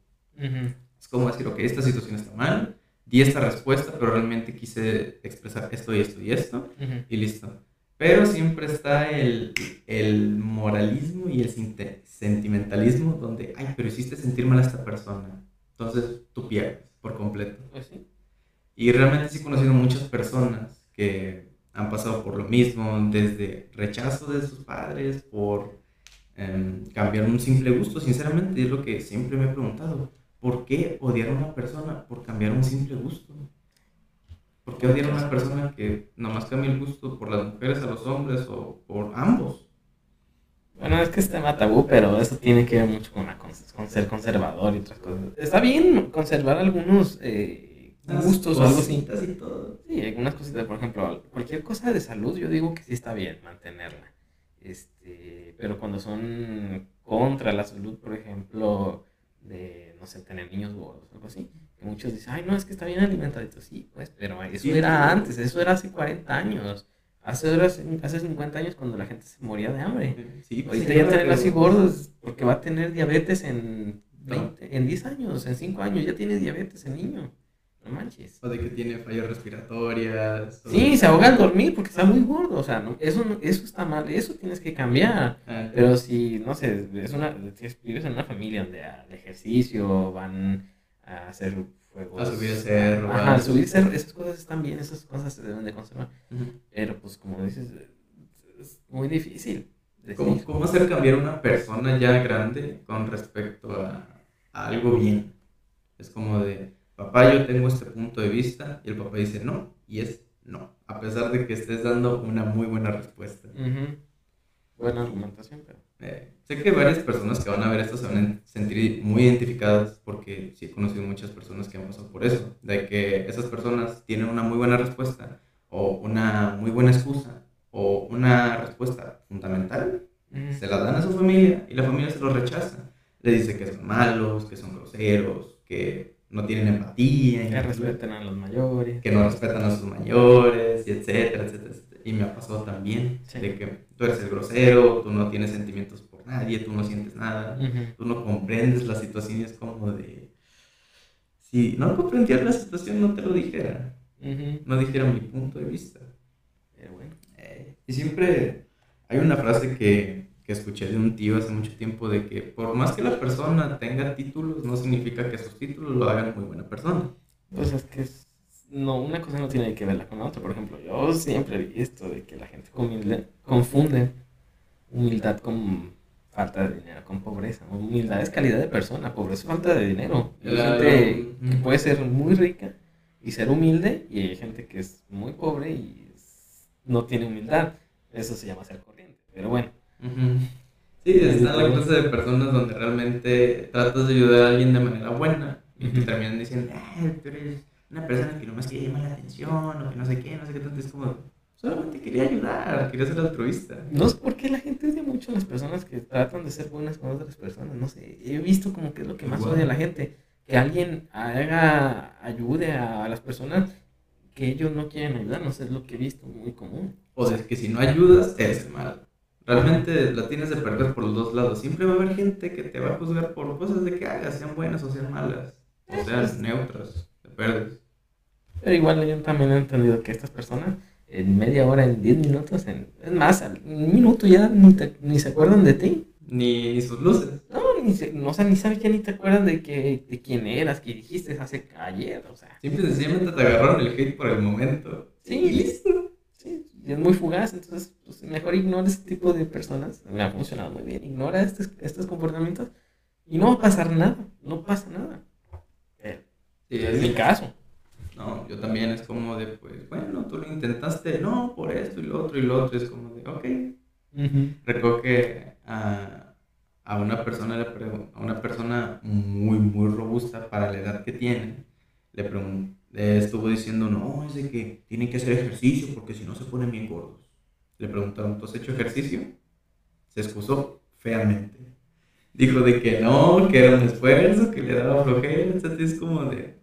Es como decir, ok, esta situación está mal, di esta respuesta, pero realmente quise expresar esto y esto y esto, y listo. Pero siempre está el, el moralismo y el sentimentalismo donde, ay, pero hiciste sentir mal a esta persona. Entonces tú pierdes por completo. Pues sí. Y realmente sí he conocido muchas personas que han pasado por lo mismo, desde rechazo de sus padres, por em, cambiar un simple gusto. Sinceramente es lo que siempre me he preguntado. ¿Por qué odiar a una persona por cambiar un simple gusto? ¿Por qué odiar a una persona que nomás cambia el gusto por las mujeres a los hombres o por ambos? Bueno, es que es tema tabú, pero eso tiene que ver mucho con, con ser conservador y otras cosas. Está bien conservar algunos eh, gustos o algo así. Sí, algunas cositas, por ejemplo, cualquier cosa de salud, yo digo que sí está bien mantenerla. Este, pero cuando son contra la salud, por ejemplo, de, no sé, tener niños gordos algo así, muchos dicen, ay, no, es que está bien alimentadito. Sí, pues, pero eso era antes, eso era hace 40 años. Hace, hace 50 años cuando la gente se moría de hambre. Sí, pues, Ahorita ya tener así gordos porque va a tener diabetes en 20, en 10 años, en 5 años ya tiene diabetes el niño. No manches. O de que tiene fallas respiratorias. Sí, se ahoga al dormir porque está muy gordo. O sea, no, eso, eso está mal, eso tienes que cambiar. Ah, pero si, no sé, es una, si vives en una familia donde al ejercicio van a hacer fuegos. A subir cerro. Ajá, a subir cerro. Esas cosas están bien, esas cosas se deben de conservar. Pero pues como dices, es muy difícil. ¿Cómo, ¿Cómo, hacer cambiar una persona ya grande con respecto a, algo bien? Es como de, papá, yo tengo este punto de vista, y el papá dice no, y es no, a pesar de que estés dando una muy buena respuesta. Buena argumentación, pero... Eh, sé que varias personas que van a ver esto se van a sentir muy identificadas porque sí he conocido muchas personas que han pasado por eso, de que esas personas tienen una muy buena respuesta o una muy buena excusa o una respuesta fundamental, se la dan a su familia y la familia se lo rechaza. Le dice que son malos, que son groseros, que no tienen empatía. Que respetan a los mayores. Que no respetan a sus mayores, y etcétera, etcétera, Y me ha pasado también de que tú eres el grosero, tú no tienes sentimientos por nadie, tú no sientes nada, tú no comprendes la situación y es como de... Si no comprendieras la situación, no te lo dijera. No dijera mi punto de vista. bueno. Eh, y siempre hay una frase que, que escuché de un tío hace mucho tiempo de que por más que la persona tenga títulos, no significa que sus títulos lo hagan muy buena persona. Pues es que es no, una cosa no tiene que verla con la otra. Por ejemplo, yo siempre he visto de que la gente confunde humildad con falta de dinero, con pobreza. Humildad es calidad de persona, pobreza es falta de dinero. Hay gente que puede ser muy rica y ser humilde, y hay gente que es muy pobre y no tiene humildad. Eso se llama ser corriente. Pero bueno. Sí, está la clase de personas donde realmente tratas de ayudar a alguien de manera buena y te terminan diciendo, eh, tú eres una persona que nomás quería llamar la atención o que no sé qué, no sé qué tanto, es como, solamente quería ayudar, quería ser altruista. No sé por qué la gente odia mucho a las personas que tratan de ser buenas con otras personas, no sé, he visto como que es lo que más odia a la gente, que alguien haga, ayude a las personas que ellos no quieren ayudar, no sé, es lo que he visto muy común. O sea, que si no ayudas, eres mal. Realmente la tienes de perder por los dos lados. Siempre va a haber gente que te va a juzgar por cosas de que hagas, sean buenas o sean malas, o sean neutras. Pero igual yo también he entendido que estas personas en media hora, en 10 minutos, en, es más, en un minuto ya ni, ni se acuerdan de ti. Ni sus luces. No, ni, se, no, o sea, ni sabes ya ni te acuerdan de, que, de quién eras, que dijiste hace ayer, o sea. Simple y sencillamente te agarraron el hate por el momento. Sí, listo. Sí, es muy fugaz, entonces pues, mejor ignora este tipo de personas. Me ha funcionado muy bien. Ignora estos, estos comportamientos y no va a pasar nada, no pasa nada. Eh, es mi caso. No, yo también es como de, pues, bueno, tú lo intentaste, no, por esto y lo otro y lo otro, es como de, ok. Recuerdo que a, a, una persona, a una persona muy, muy robusta para la edad que tiene, le pregunté, estuvo diciendo, no, es de que tienen que hacer ejercicio porque si no se ponen bien gordos. Le preguntaron, ¿tú has hecho ejercicio? Se excusó feamente. Dijo de que no, que era un esfuerzo, que le daba flojera, entonces es como de...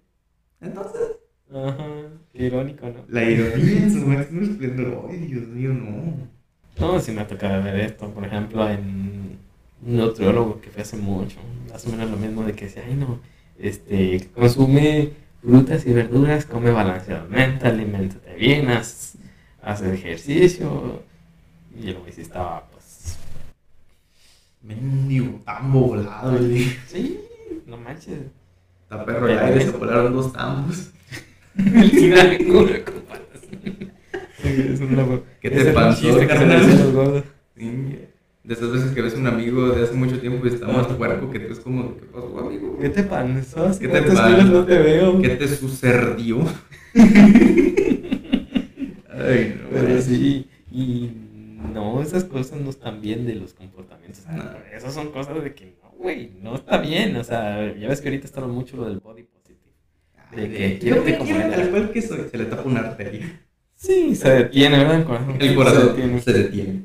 Entonces, Ajá, irónico, ¿no? La ironía en su máximo esplendor. Ay, Dios mío, no. No, sí me ha tocado ver esto, por ejemplo, en un nutriólogo que fue hace mucho, más o menos lo mismo de que decía, ay no, este, consume frutas y verduras, come balanceadamente, alimentate bien, haz, ejercicio, y el güey sí estaba, pues... Mendigo, tambo volado, Sí, no manches. Está perro aire, se volaron dos tambos. *laughs* El sinaguro, Es ¿Qué te pasó, carnal? De esas veces que ves a un amigo de hace mucho tiempo y está más cuerpo que tú es como, ¿qué pasó, amigo? ¿Qué te pasó? ¿Qué te pasó? no te veo. ¿Qué te sucedió? *laughs* Ay, no. Pero sí, y no, esas cosas no están bien de los comportamientos. Esas son cosas de que no, güey, no está bien. O sea, ya ves que ahorita está mucho lo del body de que quiere como tal cual que soy, se le tapa una arteria. Sí, se detiene, ¿verdad? El corazón, el corazón se, detiene.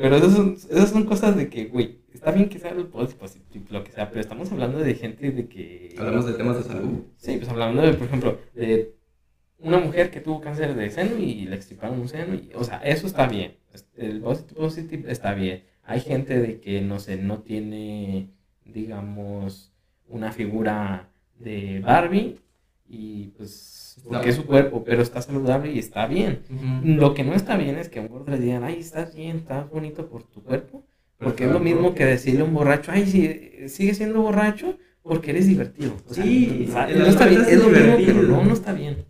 Pero esas son, esas son cosas de que, güey, está bien que sea el positivo, lo que sea, pero estamos hablando de gente de que... Hablamos de temas de salud. Sí, pues hablando de, por ejemplo, de una mujer que tuvo cáncer de seno y le extirparon un seno, y, o sea, eso está bien. El positivo está bien. Hay gente de que, no sé, no tiene, digamos, una figura de Barbie y pues porque es su cuerpo, pero está saludable y está bien. Lo que no está bien es que a un gordo le digan, ay, estás bien, estás bonito por tu cuerpo, porque es lo mismo que decirle a un borracho, ay, si, sigue siendo borracho porque eres divertido. sí, no está bien, es lo mismo, pero no, no está bien.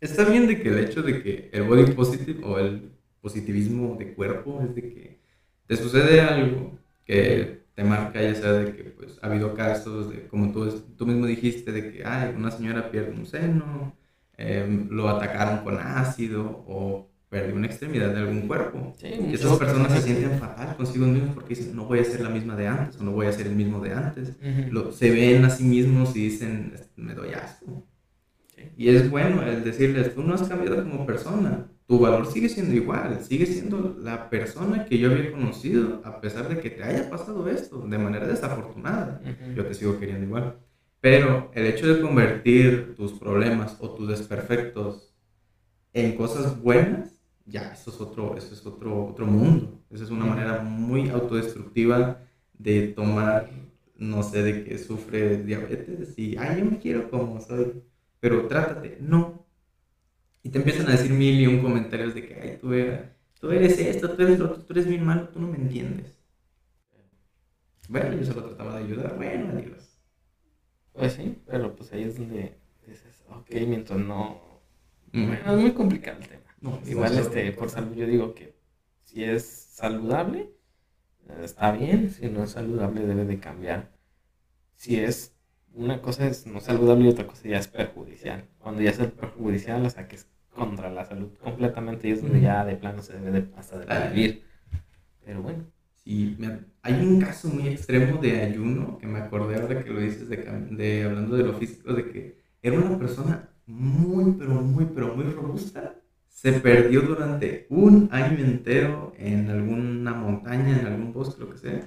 Está bien de que el hecho de que el body positive o el positivismo de cuerpo es de que te sucede algo que te marca ya sea de que pues ha habido casos de como tú, tú mismo dijiste de que ay, una señora pierde un seno, em, lo atacaron con ácido o perdió una extremidad de algún cuerpo. y esas personas se sienten fatal consigo mismos porque dicen no voy a ser la misma de antes o no voy a ser el mismo de antes. lo, se ven a sí mismos y dicen me doy asco. Y es bueno el decirles tú no has cambiado como persona tu valor sigue siendo igual, sigue siendo la persona que yo había conocido, a pesar de que te haya pasado esto de manera desafortunada. Yo te sigo queriendo igual. Pero el hecho de convertir tus problemas o tus desperfectos en cosas buenas, ya, eso es otro, eso es otro, otro mundo. Esa es una manera muy autodestructiva de tomar, no sé, de que sufre diabetes y, ay, yo me quiero como soy. Pero trátate, no, y te empiezan a decir mil y un comentarios de que, ay, tú eres, tú eres esto, tú eres lo otro, tú eres bien malo, tú no me entiendes. Bueno, yo solo trataba de ayudar, bueno, adiós. Pues sí, pero pues ahí es donde dices, ok, mientras no... Bueno, es muy complicado el tema. Igual, este, por salud, yo digo que si es saludable, está bien, si no es saludable debe de cambiar. Si es una cosa es no saludable y otra cosa ya es perjudicial. Cuando ya es perjudicial, o sea que es contra la salud completamente y es donde ya de plano se debe de, hasta de vivir. Pero bueno. Sí, hay un caso muy extremo de ayuno que me acordé ahora que lo dices de, de hablando de lo físico, de que era una persona muy, pero muy, pero muy robusta. Se perdió durante un año entero en alguna montaña, en algún bosque, lo que sea,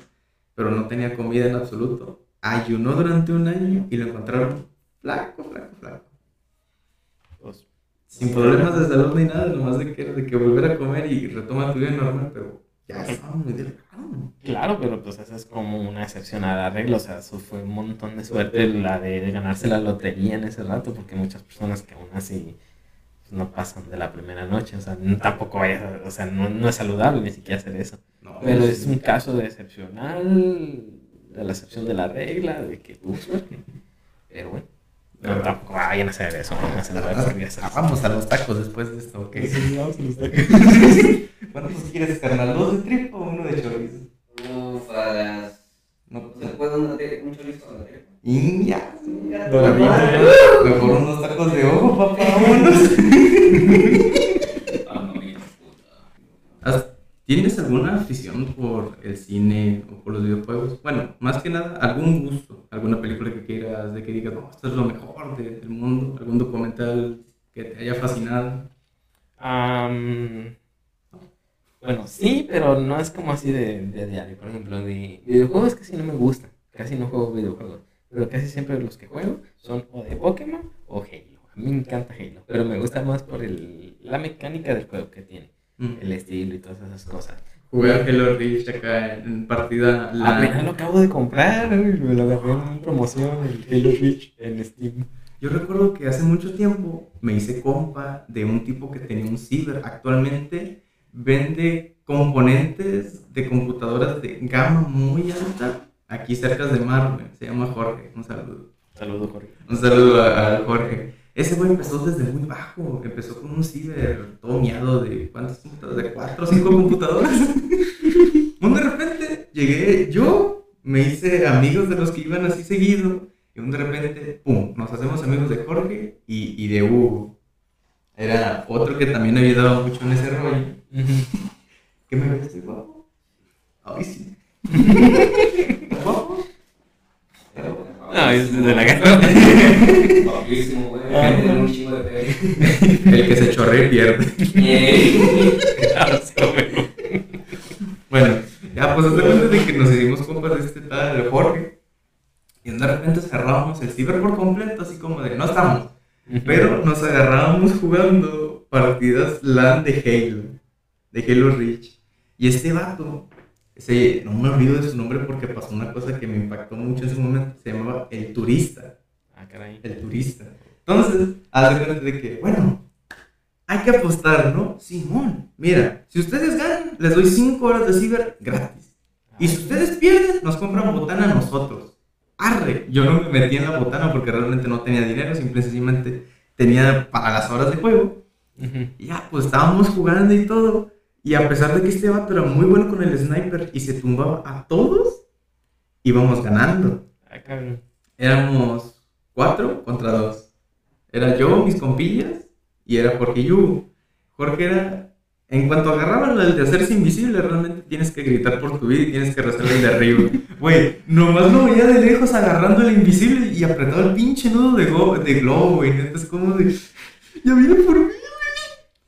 pero no tenía comida en absoluto. Ayunó durante un año y lo encontraron flaco, flaco, flaco. Sin problemas de salud ni nada, nomás de que, de que volver a comer y retoma tu vida normal, pero ya estaba muy delgado. Claro, pero pues esa es como una excepción a la regla, o sea, eso fue un montón de suerte la de ganarse la lotería en ese rato, porque muchas personas que aún así pues, no pasan de la primera noche. O sea, tampoco vayas, o sea, no, es saludable ni siquiera hacer eso. Pero es un caso de excepcional, de la excepción de la regla, de que tú suerte. *laughs* Pero bueno. No, tampoco vayan a hacer eso. Ah, vamos a los tacos después de esto, ¿ok? Sí, vamos a los tacos. *laughs* bueno, pues quieres carnal, dos de trip o uno de chorizo. No, para las. No, ¿Se puede un, un chorizo a la tripa? Y ya, Mejor unos tacos de ojo, papá, vámonos. *laughs* ¿Tienes alguna afición por el cine más que nada, algún gusto, alguna película que quieras, de que digas, no, esto es lo mejor del mundo, algún documental que te haya fascinado. bueno, sí, pero no es como así de, de diario. Por ejemplo, de videojuegos casi no me gustan, casi no juego videojuegos, pero casi siempre los que juego son o de Pokémon o Halo. A mí me encanta Halo, pero me gusta más por el, la mecánica del juego que tiene el estilo y todas esas cosas. Jugar Hello Reach acá en partida. La... Apenas lo acabo de comprar, me lo agarré en promoción, el Hello Reach en Steam. Yo recuerdo que hace mucho tiempo me hice compa de un tipo que tenía un ciber. Actualmente vende componentes de computadoras de gama muy alta aquí cerca de Mar. Se llama Jorge. Un saludo. Saludo, Jorge. Un saludo a Jorge. Ese güey empezó desde muy bajo, empezó con un ciber todo miado de ¿cuántas computadoras? De cuatro o cinco computadoras. *laughs* un de repente llegué yo, me hice amigos de los que iban así seguido, y un de repente, pum, nos hacemos amigos de Jorge y, y de Hugo. Era otro que también había dado mucho en ese rollo. ¿Qué me ves, guapo? Ay, sí. *laughs* ¿Guapo? No, es de la gana. Ah. El que se chorre pierde. *laughs* bueno, ya pues después de que nos hicimos compas de este tal de Jorge. Y de repente cerrábamos el ciber por completo, así como de no estamos. Pero nos agarrábamos jugando partidas LAN de Halo, de Halo Reach. Y este vato ese, no me olvido de su nombre porque pasó una cosa que me impactó mucho en ese momento. Se llamaba El Turista. Ah, caray. El Turista. Entonces, haz de de que, bueno, hay que apostar, ¿no? Simón, mira, si ustedes ganan, les doy 5 horas de ciber gratis. Y si ustedes pierden, nos compran botana a nosotros. Arre, yo no me metí en la botana porque realmente no tenía dinero, simplemente tenía para las horas de juego. Y ya, pues estábamos jugando y todo. Y a pesar de que este vato era muy bueno con el sniper y se tumbaba a todos, íbamos ganando. Ah, Éramos cuatro contra dos. Era yo, mis compillas, y era Jorge Yu. Jorge era, en cuanto agarraban el de hacerse invisible, realmente tienes que gritar por tu vida y tienes que arrastrar el de arriba. *laughs* Güey, nomás lo veía de lejos agarrando el invisible y apretaba el pinche nudo de, de globo, güey. Entonces, como de, ya viene por mí.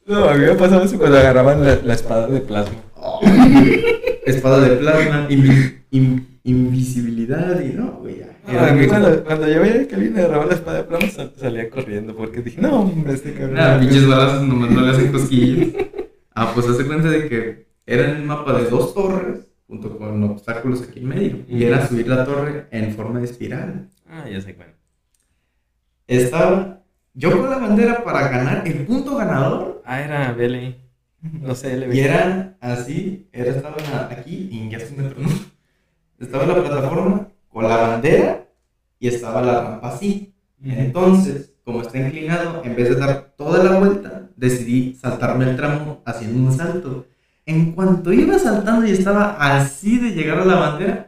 No, a mí me pasaba eso cuando agarraban la, espada de plasma. *laughs* espada de plasma, *laughs* invisibilidad y no, güey. Ah, cuando, cuando yo veía que alguien agarraba la espada de plasma salía corriendo porque dije, no, hombre, este cabrón. Nada, pinches balas nomás no le hacen cosquillas. *laughs* Ah, pues hace cuenta de que era en el mapa de dos torres junto con obstáculos aquí en medio. Y era subir la torre en forma de espiral. Ah, ya sé cuál. Estaba yo con la bandera para ganar el punto ganador. Ah, era BLI. No sé, LB. Y era así, era, estaba aquí y ya se me Estaba la plataforma con la bandera y estaba la rampa así. Entonces, como está inclinado, en vez de dar toda la vuelta, decidí saltarme el tramo haciendo un salto. En cuanto iba saltando y estaba así de llegar a la bandera,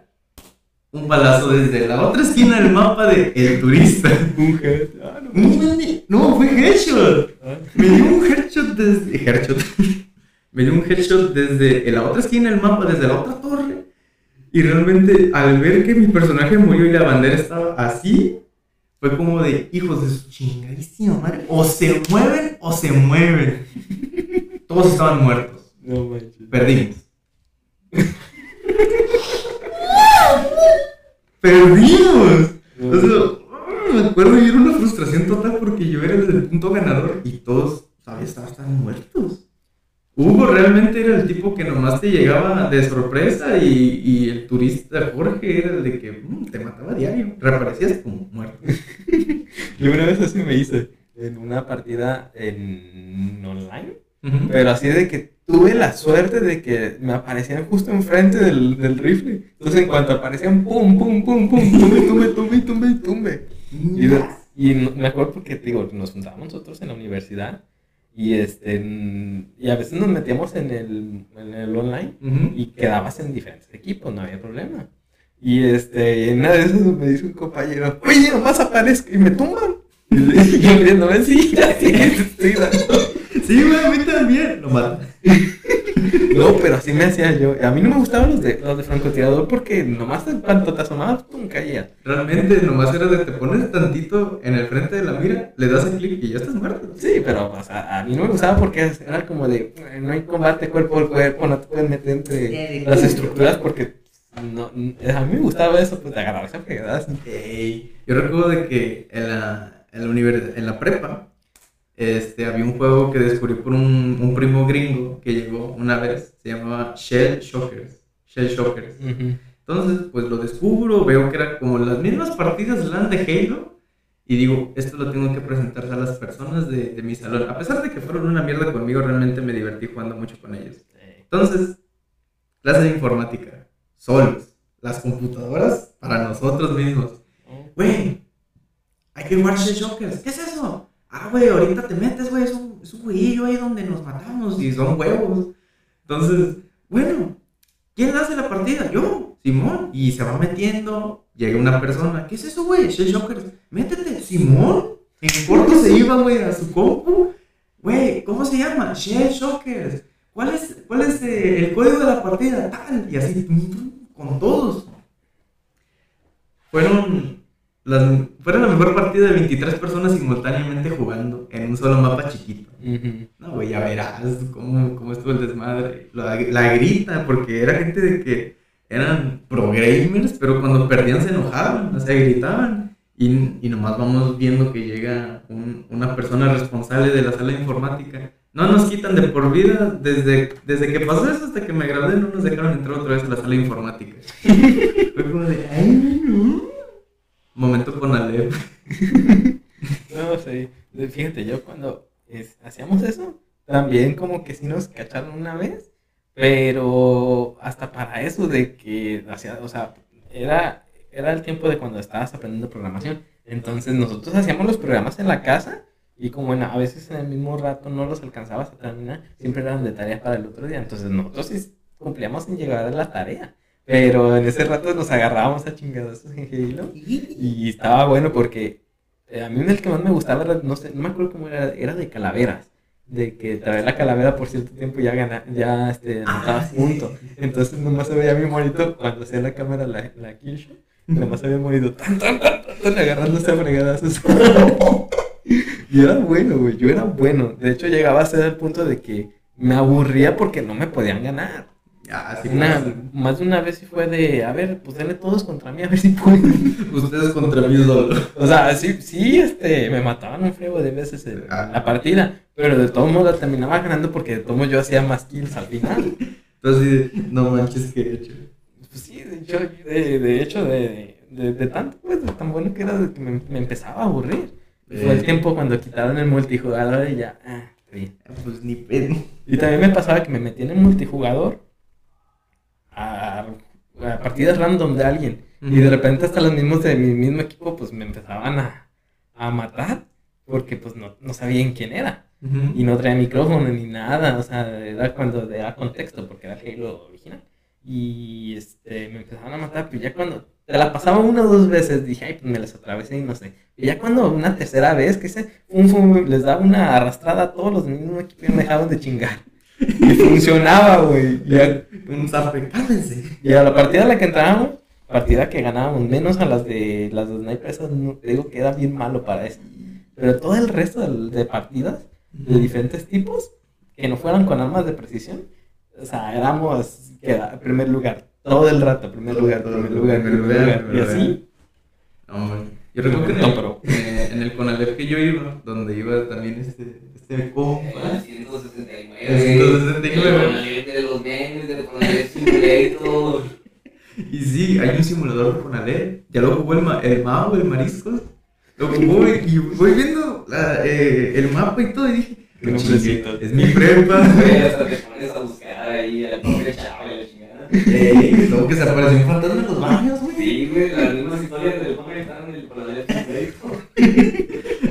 un balazo desde la otra esquina del mapa de El Turista. un headshot. Ah, no. no, fue headshot. Ah. Me dio un headshot desde. Headshot. *laughs* Me dio un headshot desde la otra esquina del mapa, desde la otra torre. Y realmente, al ver que mi personaje murió y la bandera estaba así, fue como de hijos de su chingadísima madre. O se mueven o se mueven. *laughs* Todos estaban muertos. No manches. Perdimos. *laughs* ¡Perdimos! O sea, me acuerdo y era una frustración total porque yo era el punto ganador y todos, ¿sabes? Estaban muertos. Hugo realmente era el tipo que nomás te llegaba de sorpresa y, y el turista Jorge era el de que mm, te mataba a diario. Reaparecías como muerto. *laughs* y una vez así me hice. en una partida en online. Pero así de que tuve la suerte de que me aparecían justo enfrente del, del rifle. Entonces, en cuanto aparecían, pum, pum, pum, pum, tumbe, tumbe, tumbe, tumbe, tumbe. Y, y me acuerdo porque, digo, nos juntábamos nosotros en la universidad y este y a veces nos metíamos en el, en el online y quedabas en diferentes equipos, no había problema. Y este, en una de esas me dice un compañero, oye, nomás aparezco y me tumban. *laughs* Yo sí, ya sí, *laughs* estoy dando. Sí, güey, a mí también. Lo matan. *laughs* No, pero así me hacía yo. A mí no me gustaban los de, los de francotirador porque nomás cuando te asomabas, pum, caía. Realmente, nomás era de te pones tantito en el frente de la mira, le das el clic y ya estás muerto. Sí, pero o sea, a mí no me gustaba porque era como de, no hay combate cuerpo a cuerpo, no te puedes meter entre las estructuras porque no, a mí me gustaba eso, pues de agarrarse a pegadas. Yo recuerdo de que en la, en la, en la prepa, este, había un juego que descubrí por un, un, primo gringo que llegó una vez, se llamaba Shell Shockers. Shell Shockers. Entonces, pues lo descubro, veo que era como las mismas partidas LAN de Halo. Y digo, esto lo tengo que presentar a las personas de, de mi salón. A pesar de que fueron una mierda conmigo, realmente me divertí jugando mucho con ellos. Entonces, clase de informática, solos, las computadoras para nosotros mismos. Güey, hay que jugar Shell Shockers. ¿Qué es eso? ah, güey, ahorita te metes, güey, es un, es un ahí donde nos matamos y son huevos. Entonces, bueno, ¿quién hace la partida? Yo, Simón. Y se va metiendo, llega una persona, ¿qué es eso, güey? Shell Shockers, métete, Simón. En corto se iba, güey, a su compu. Güey, ¿cómo se llama? Shell Shockers. ¿Cuál es, cuál es eh, el código de la partida? Tal. Y así, con todos. Fueron las, fueron la mejor partida de 23 personas simultáneamente jugando en un solo mapa chiquito. No, güey, ya verás cómo, cómo estuvo el desmadre. La, la, grita, porque era gente de que eran pro gamers, pero cuando perdían se enojaban, o sea, gritaban. Y, y nomás vamos viendo que llega un, una persona responsable de la sala de informática. No nos quitan de por vida, desde, desde que pasó eso hasta que me gradué, no nos dejaron entrar otra vez a la sala de informática. *laughs* Fue como de, ay, no. Momento con Alep. *laughs* no, sí. Fíjate, yo cuando hacíamos eso, también como que sí nos cacharon una vez, pero hasta para eso de que hacía, o sea, era, era el tiempo de cuando estabas aprendiendo programación. Entonces nosotros hacíamos los programas en la casa y como a veces en el mismo rato no los alcanzabas a terminar, siempre eran de tarea para el otro día. Entonces nosotros sí cumplíamos en llegar a la tarea. Pero en ese rato nos agarrábamos a chingados en Halo. Y estaba bueno porque eh, a mí el que más me gustaba era, no sé, no me acuerdo cómo era, era de calaveras. De que traer la calavera por cierto tiempo ya gana, ya este, ah, punto. Entonces nomás se veía mi monito cuando hacía la cámara la, la killshot. Nomás había morido tan, tan, tan, tan, agarrándose a fregadazos. *laughs* y era bueno, güey. Yo era bueno. De hecho, llegaba a ser el punto de que me aburría porque no me podían ganar. Ah, una, más de una vez sí fue de, a ver, pues denle todos contra mí, a ver si pueden. *laughs* Ustedes contra mí solo. O sea, sí, sí, este, me mataban un frego de veces en ah. la partida, pero de todos modos la terminaba ganando porque de todos modos yo hacía más kills al final. Entonces, no manches, que he hecho. Pues sí, de hecho, de, de hecho, de, de, de, tanto, pues, de tan bueno que era que me, me empezaba a aburrir. Fue el tiempo cuando quitaron el multijugador y ya, ah, bien. Pues ni pedo. Y también me pasaba que me metí en el multijugador a, partidas random de alguien. Y de repente hasta los mismos de mi mismo equipo pues me empezaban a, a matar porque pues no, no sabían quién era. Y no traía micrófono ni nada, o sea, era cuando era contexto porque era Halo original. Y este, me empezaban a matar, pero ya cuando te la pasaba una o dos veces, dije, ay, pues me las atravesé y no sé. Y ya cuando una tercera vez, que se, les daba una arrastrada a todos los mismos equipos y me dejaban de chingar. Y funcionaba, güey. Un zape, cálmense. Y a la partida a la que entrábamos, partida que ganábamos, menos a las de las de snipers, te digo que era bien malo para eso. Pero todo el resto de, partidas, de diferentes tipos, que no fueran con armas de precisión, o sea, éramos que primer lugar. Todo el rato, primer lugar, primer lugar, primer lugar. Y así. yo recuerdo que en el, no, eh, en el Conalep que yo iba, donde iba también este este compa. 169. 169. De los memes, de los Simulator. *laughs* Y sí, hay un simulador de Conalep. Ya lo jugó el, ma el Mao, el Mariscos. voy, y voy viendo la, eh, el mapa y todo y dije, es mi prepa. *laughs* Güey, hasta te pones a buscar ahí al pobre chavo y la chingada. Ey, luego que se apareció un fantasma en los baños, güey. Sí, güey, las mismas historias del pobre estaban en el *laughs*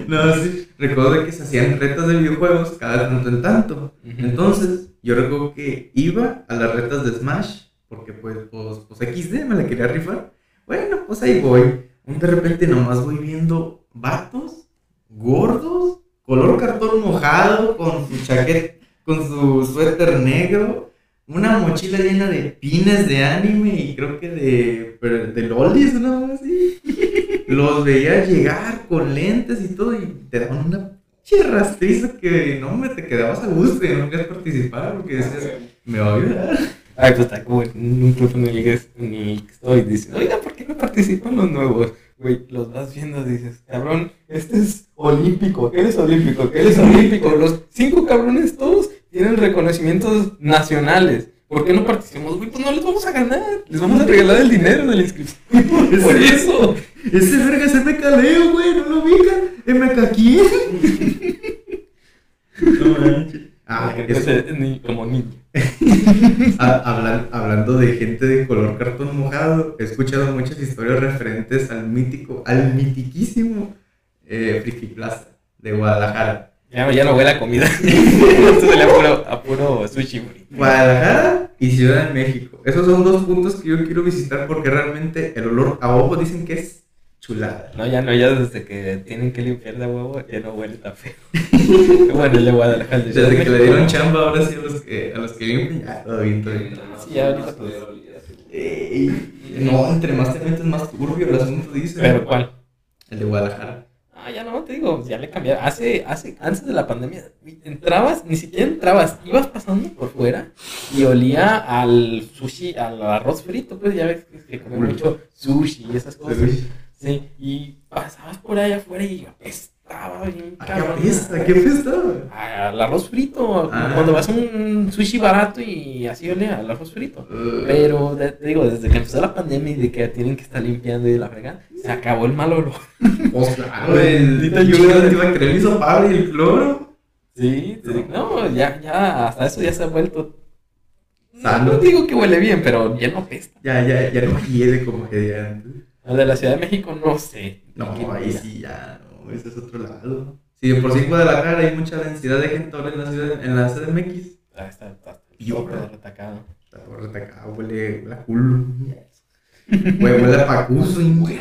*laughs* No, sí. Recuerdo que se hacían retas de videojuegos cada tanto en tanto. Entonces, yo recuerdo que iba a las retas de Smash, porque pues, pues, pues XD me la quería rifar. Bueno, pues ahí voy. De repente nomás voy viendo vatos gordos, color cartón mojado, con su chaqueta, con su suéter negro, una mochila llena de pines de anime y creo que de, de lolis, ¿no? Así. *laughs* Los veía llegar con lentes y todo y te daban una pinche rastriza que no me te quedabas a gusto y no querías participar porque decías, me va a ayudar. Ay, pues está como en un club en el que, en el que estoy diciendo, oiga, ¿por qué no participan los nuevos? Güey, los vas viendo, dices, cabrón, este es olímpico, ¿qué eres olímpico? ¿Qué eres olímpico? Los cinco cabrones todos tienen reconocimientos nacionales. ¿Por qué no participamos? Güey, pues no les vamos a ganar, les vamos a regalar el dinero de la inscripción. *laughs* Por eso. Ese verga es MK Leo, güey, no lo ubican. MK quién? No manches. Ah, eso- ni- como niño. *laughs* Hablan- hablando de gente de color cartón mojado, he escuchado muchas historias referentes al mítico, al mitiquísimo eh, Friki Plaza de Guadalajara. Ya, ya no huele a comida. *laughs* Esto huele a puro, a puro sushi, güey. Guadalajara y Ciudad de México. Esos son dos puntos que yo quiero visitar porque realmente el olor a ojo dicen que es chulada. No, ya no, ya desde que tienen que limpiar de huevo, ya no huele tan feo. *laughs* bueno, el de Guadalajara. Desde que le dieron chamba ahora sí a los que, a los que limpian, ya todo bien, todo bien. Sí, ya ahorita, pues. Ey, no, entre más te metes más turbio el asunto, dice. ¿Pero cuál? El de Guadalajara. Ah, ya no, te digo, ya le cambiaron. Hace, hace, antes de la pandemia, entrabas, ni siquiera entrabas, ibas pasando por fuera y olía al sushi, al arroz frito, pues ya ves que, que comen mucho sushi y esas cosas. Sí, y pasabas por allá afuera y apestaba bien ¿A qué cabrón. apesta? ¿Qué apesta? Al arroz frito, Ah. cuando vas a un sushi barato y así olía al arroz frito. Uh, Pero te digo, desde que empezó la pandemia y de que tienen que estar limpiando y la fregada, se acabó el mal olor. *laughs* pues claro, *laughs* Bendita antibacterial paro y el cloro. Sí, no, ya, ya, hasta eso ya se ha vuelto. Sano. No digo que huele bien, pero ya no apesta. Ya, ya, ya no hiede como que de antes. El de la Ciudad de México, no sé. No, ¿Qué ahí sí ya, no, ese es otro lado. Sí, de por sí en Guadalajara hay mucha densidad de gente ahora en la ciudad, en la CDMX. Ah, está, está, está Y ahora. retacado. La torre de acá huele, huele a culo. Güey, huele a pacuso y Güey,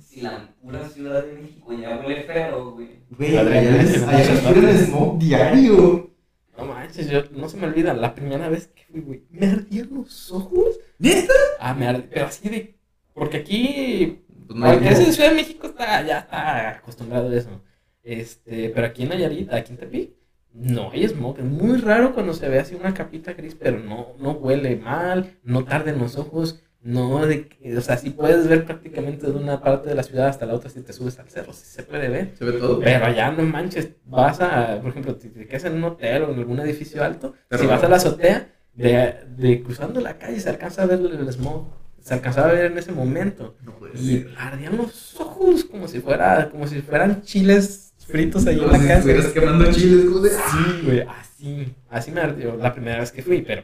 si la pura Ciudad de México ya huele feo, güey. Güey, allá ponen tarde. smoke diario. No manches, yo no se me olvida, la primera vez que fui, güey, me ardían los ojos. ¿Neta? Ah, me ardían, pero así de. Porque aquí Pues no Porque smoke. Ciudad de México está, ya está acostumbrado a eso. Este, pero aquí en Nayarit, aquí en Tepic, no hay smog. Es muy raro cuando se ve así una capita gris, pero no, no huele mal, no tarda en los ojos, no de o sea, sí puedes ver prácticamente de una parte de la ciudad hasta la otra si te subes al cerro, sí se puede ver. Se ve todo. Pero allá no manches, vas a, por ejemplo, si te quedas en un hotel o en algún edificio alto, Pero- si vas a la azotea, de, de cruzando la calle se alcanza a ver el smog, se alcanzaba a ver en ese momento. No Y ser. ardían los ojos como si fuera, como si fueran chiles fritos ahí en Como la si casa. estuvieras quemando chiles, como de- Sí, güey, así. Así me ardió la primera vez que fui, pero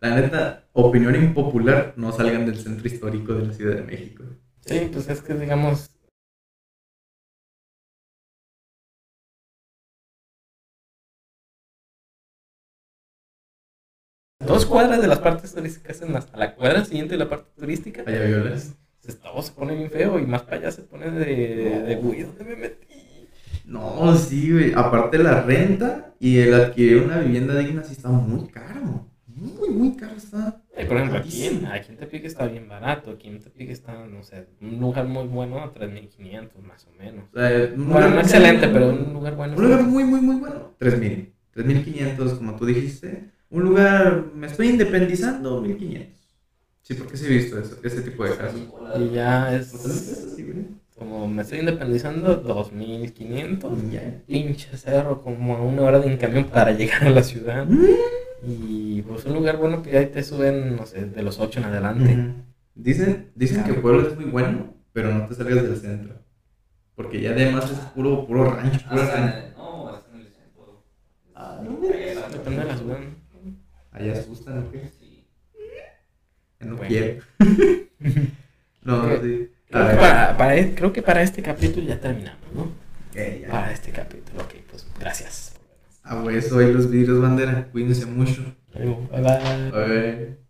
La neta, opinión impopular, no salgan del centro histórico de la Ciudad de México. sí, pues es que digamos. Dos cuadras de las partes turísticas en hasta la cuadra siguiente de la parte turística. Allá violas. se- Todo se pone bien feo y más para allá se pone de, de güey, ¿dónde me metí? No, sí, güey. Aparte la renta y el adquirir una vivienda digna sí está muy caro. Muy, muy caro está. Eh, por ejemplo, aquí en, aquí en Tepic está bien barato. Aquí en Tepic está, no sé, un lugar muy bueno a 3.500 más o menos. Un Bueno, no excelente, pero un lugar bueno. Un lugar muy, muy, muy bueno. 3000. 3500, como tú dijiste. Un lugar, me estoy independizando, 1500. Sí, porque sí he visto eso, ese tipo de casos. Y ya es como me estoy independizando, 2.500. Ya. Pinche cerro, como a una hora de en camión para llegar a la ciudad. Mm. Y pues un lugar bueno que ahí te suben, no sé, de los 8 en adelante. Dicen, dicen que Puebla es muy bueno, pero no te salgas del centro. Porque ya además es puro, puro rancho, puro rancho. el- No, hasta en el centro. Ah, Depende de la ciudad. Allá asustan, ¿o qué? Sí. No Bueno. quiero. *laughs* no, sí. A Creo que, para, para e- creo que para este capítulo ya terminamos, ¿no? Ya. Para este capítulo, ok, pues gracias. A hueso, ahí los vidrios bandera. Cuídense mucho. Bye bye. Bye.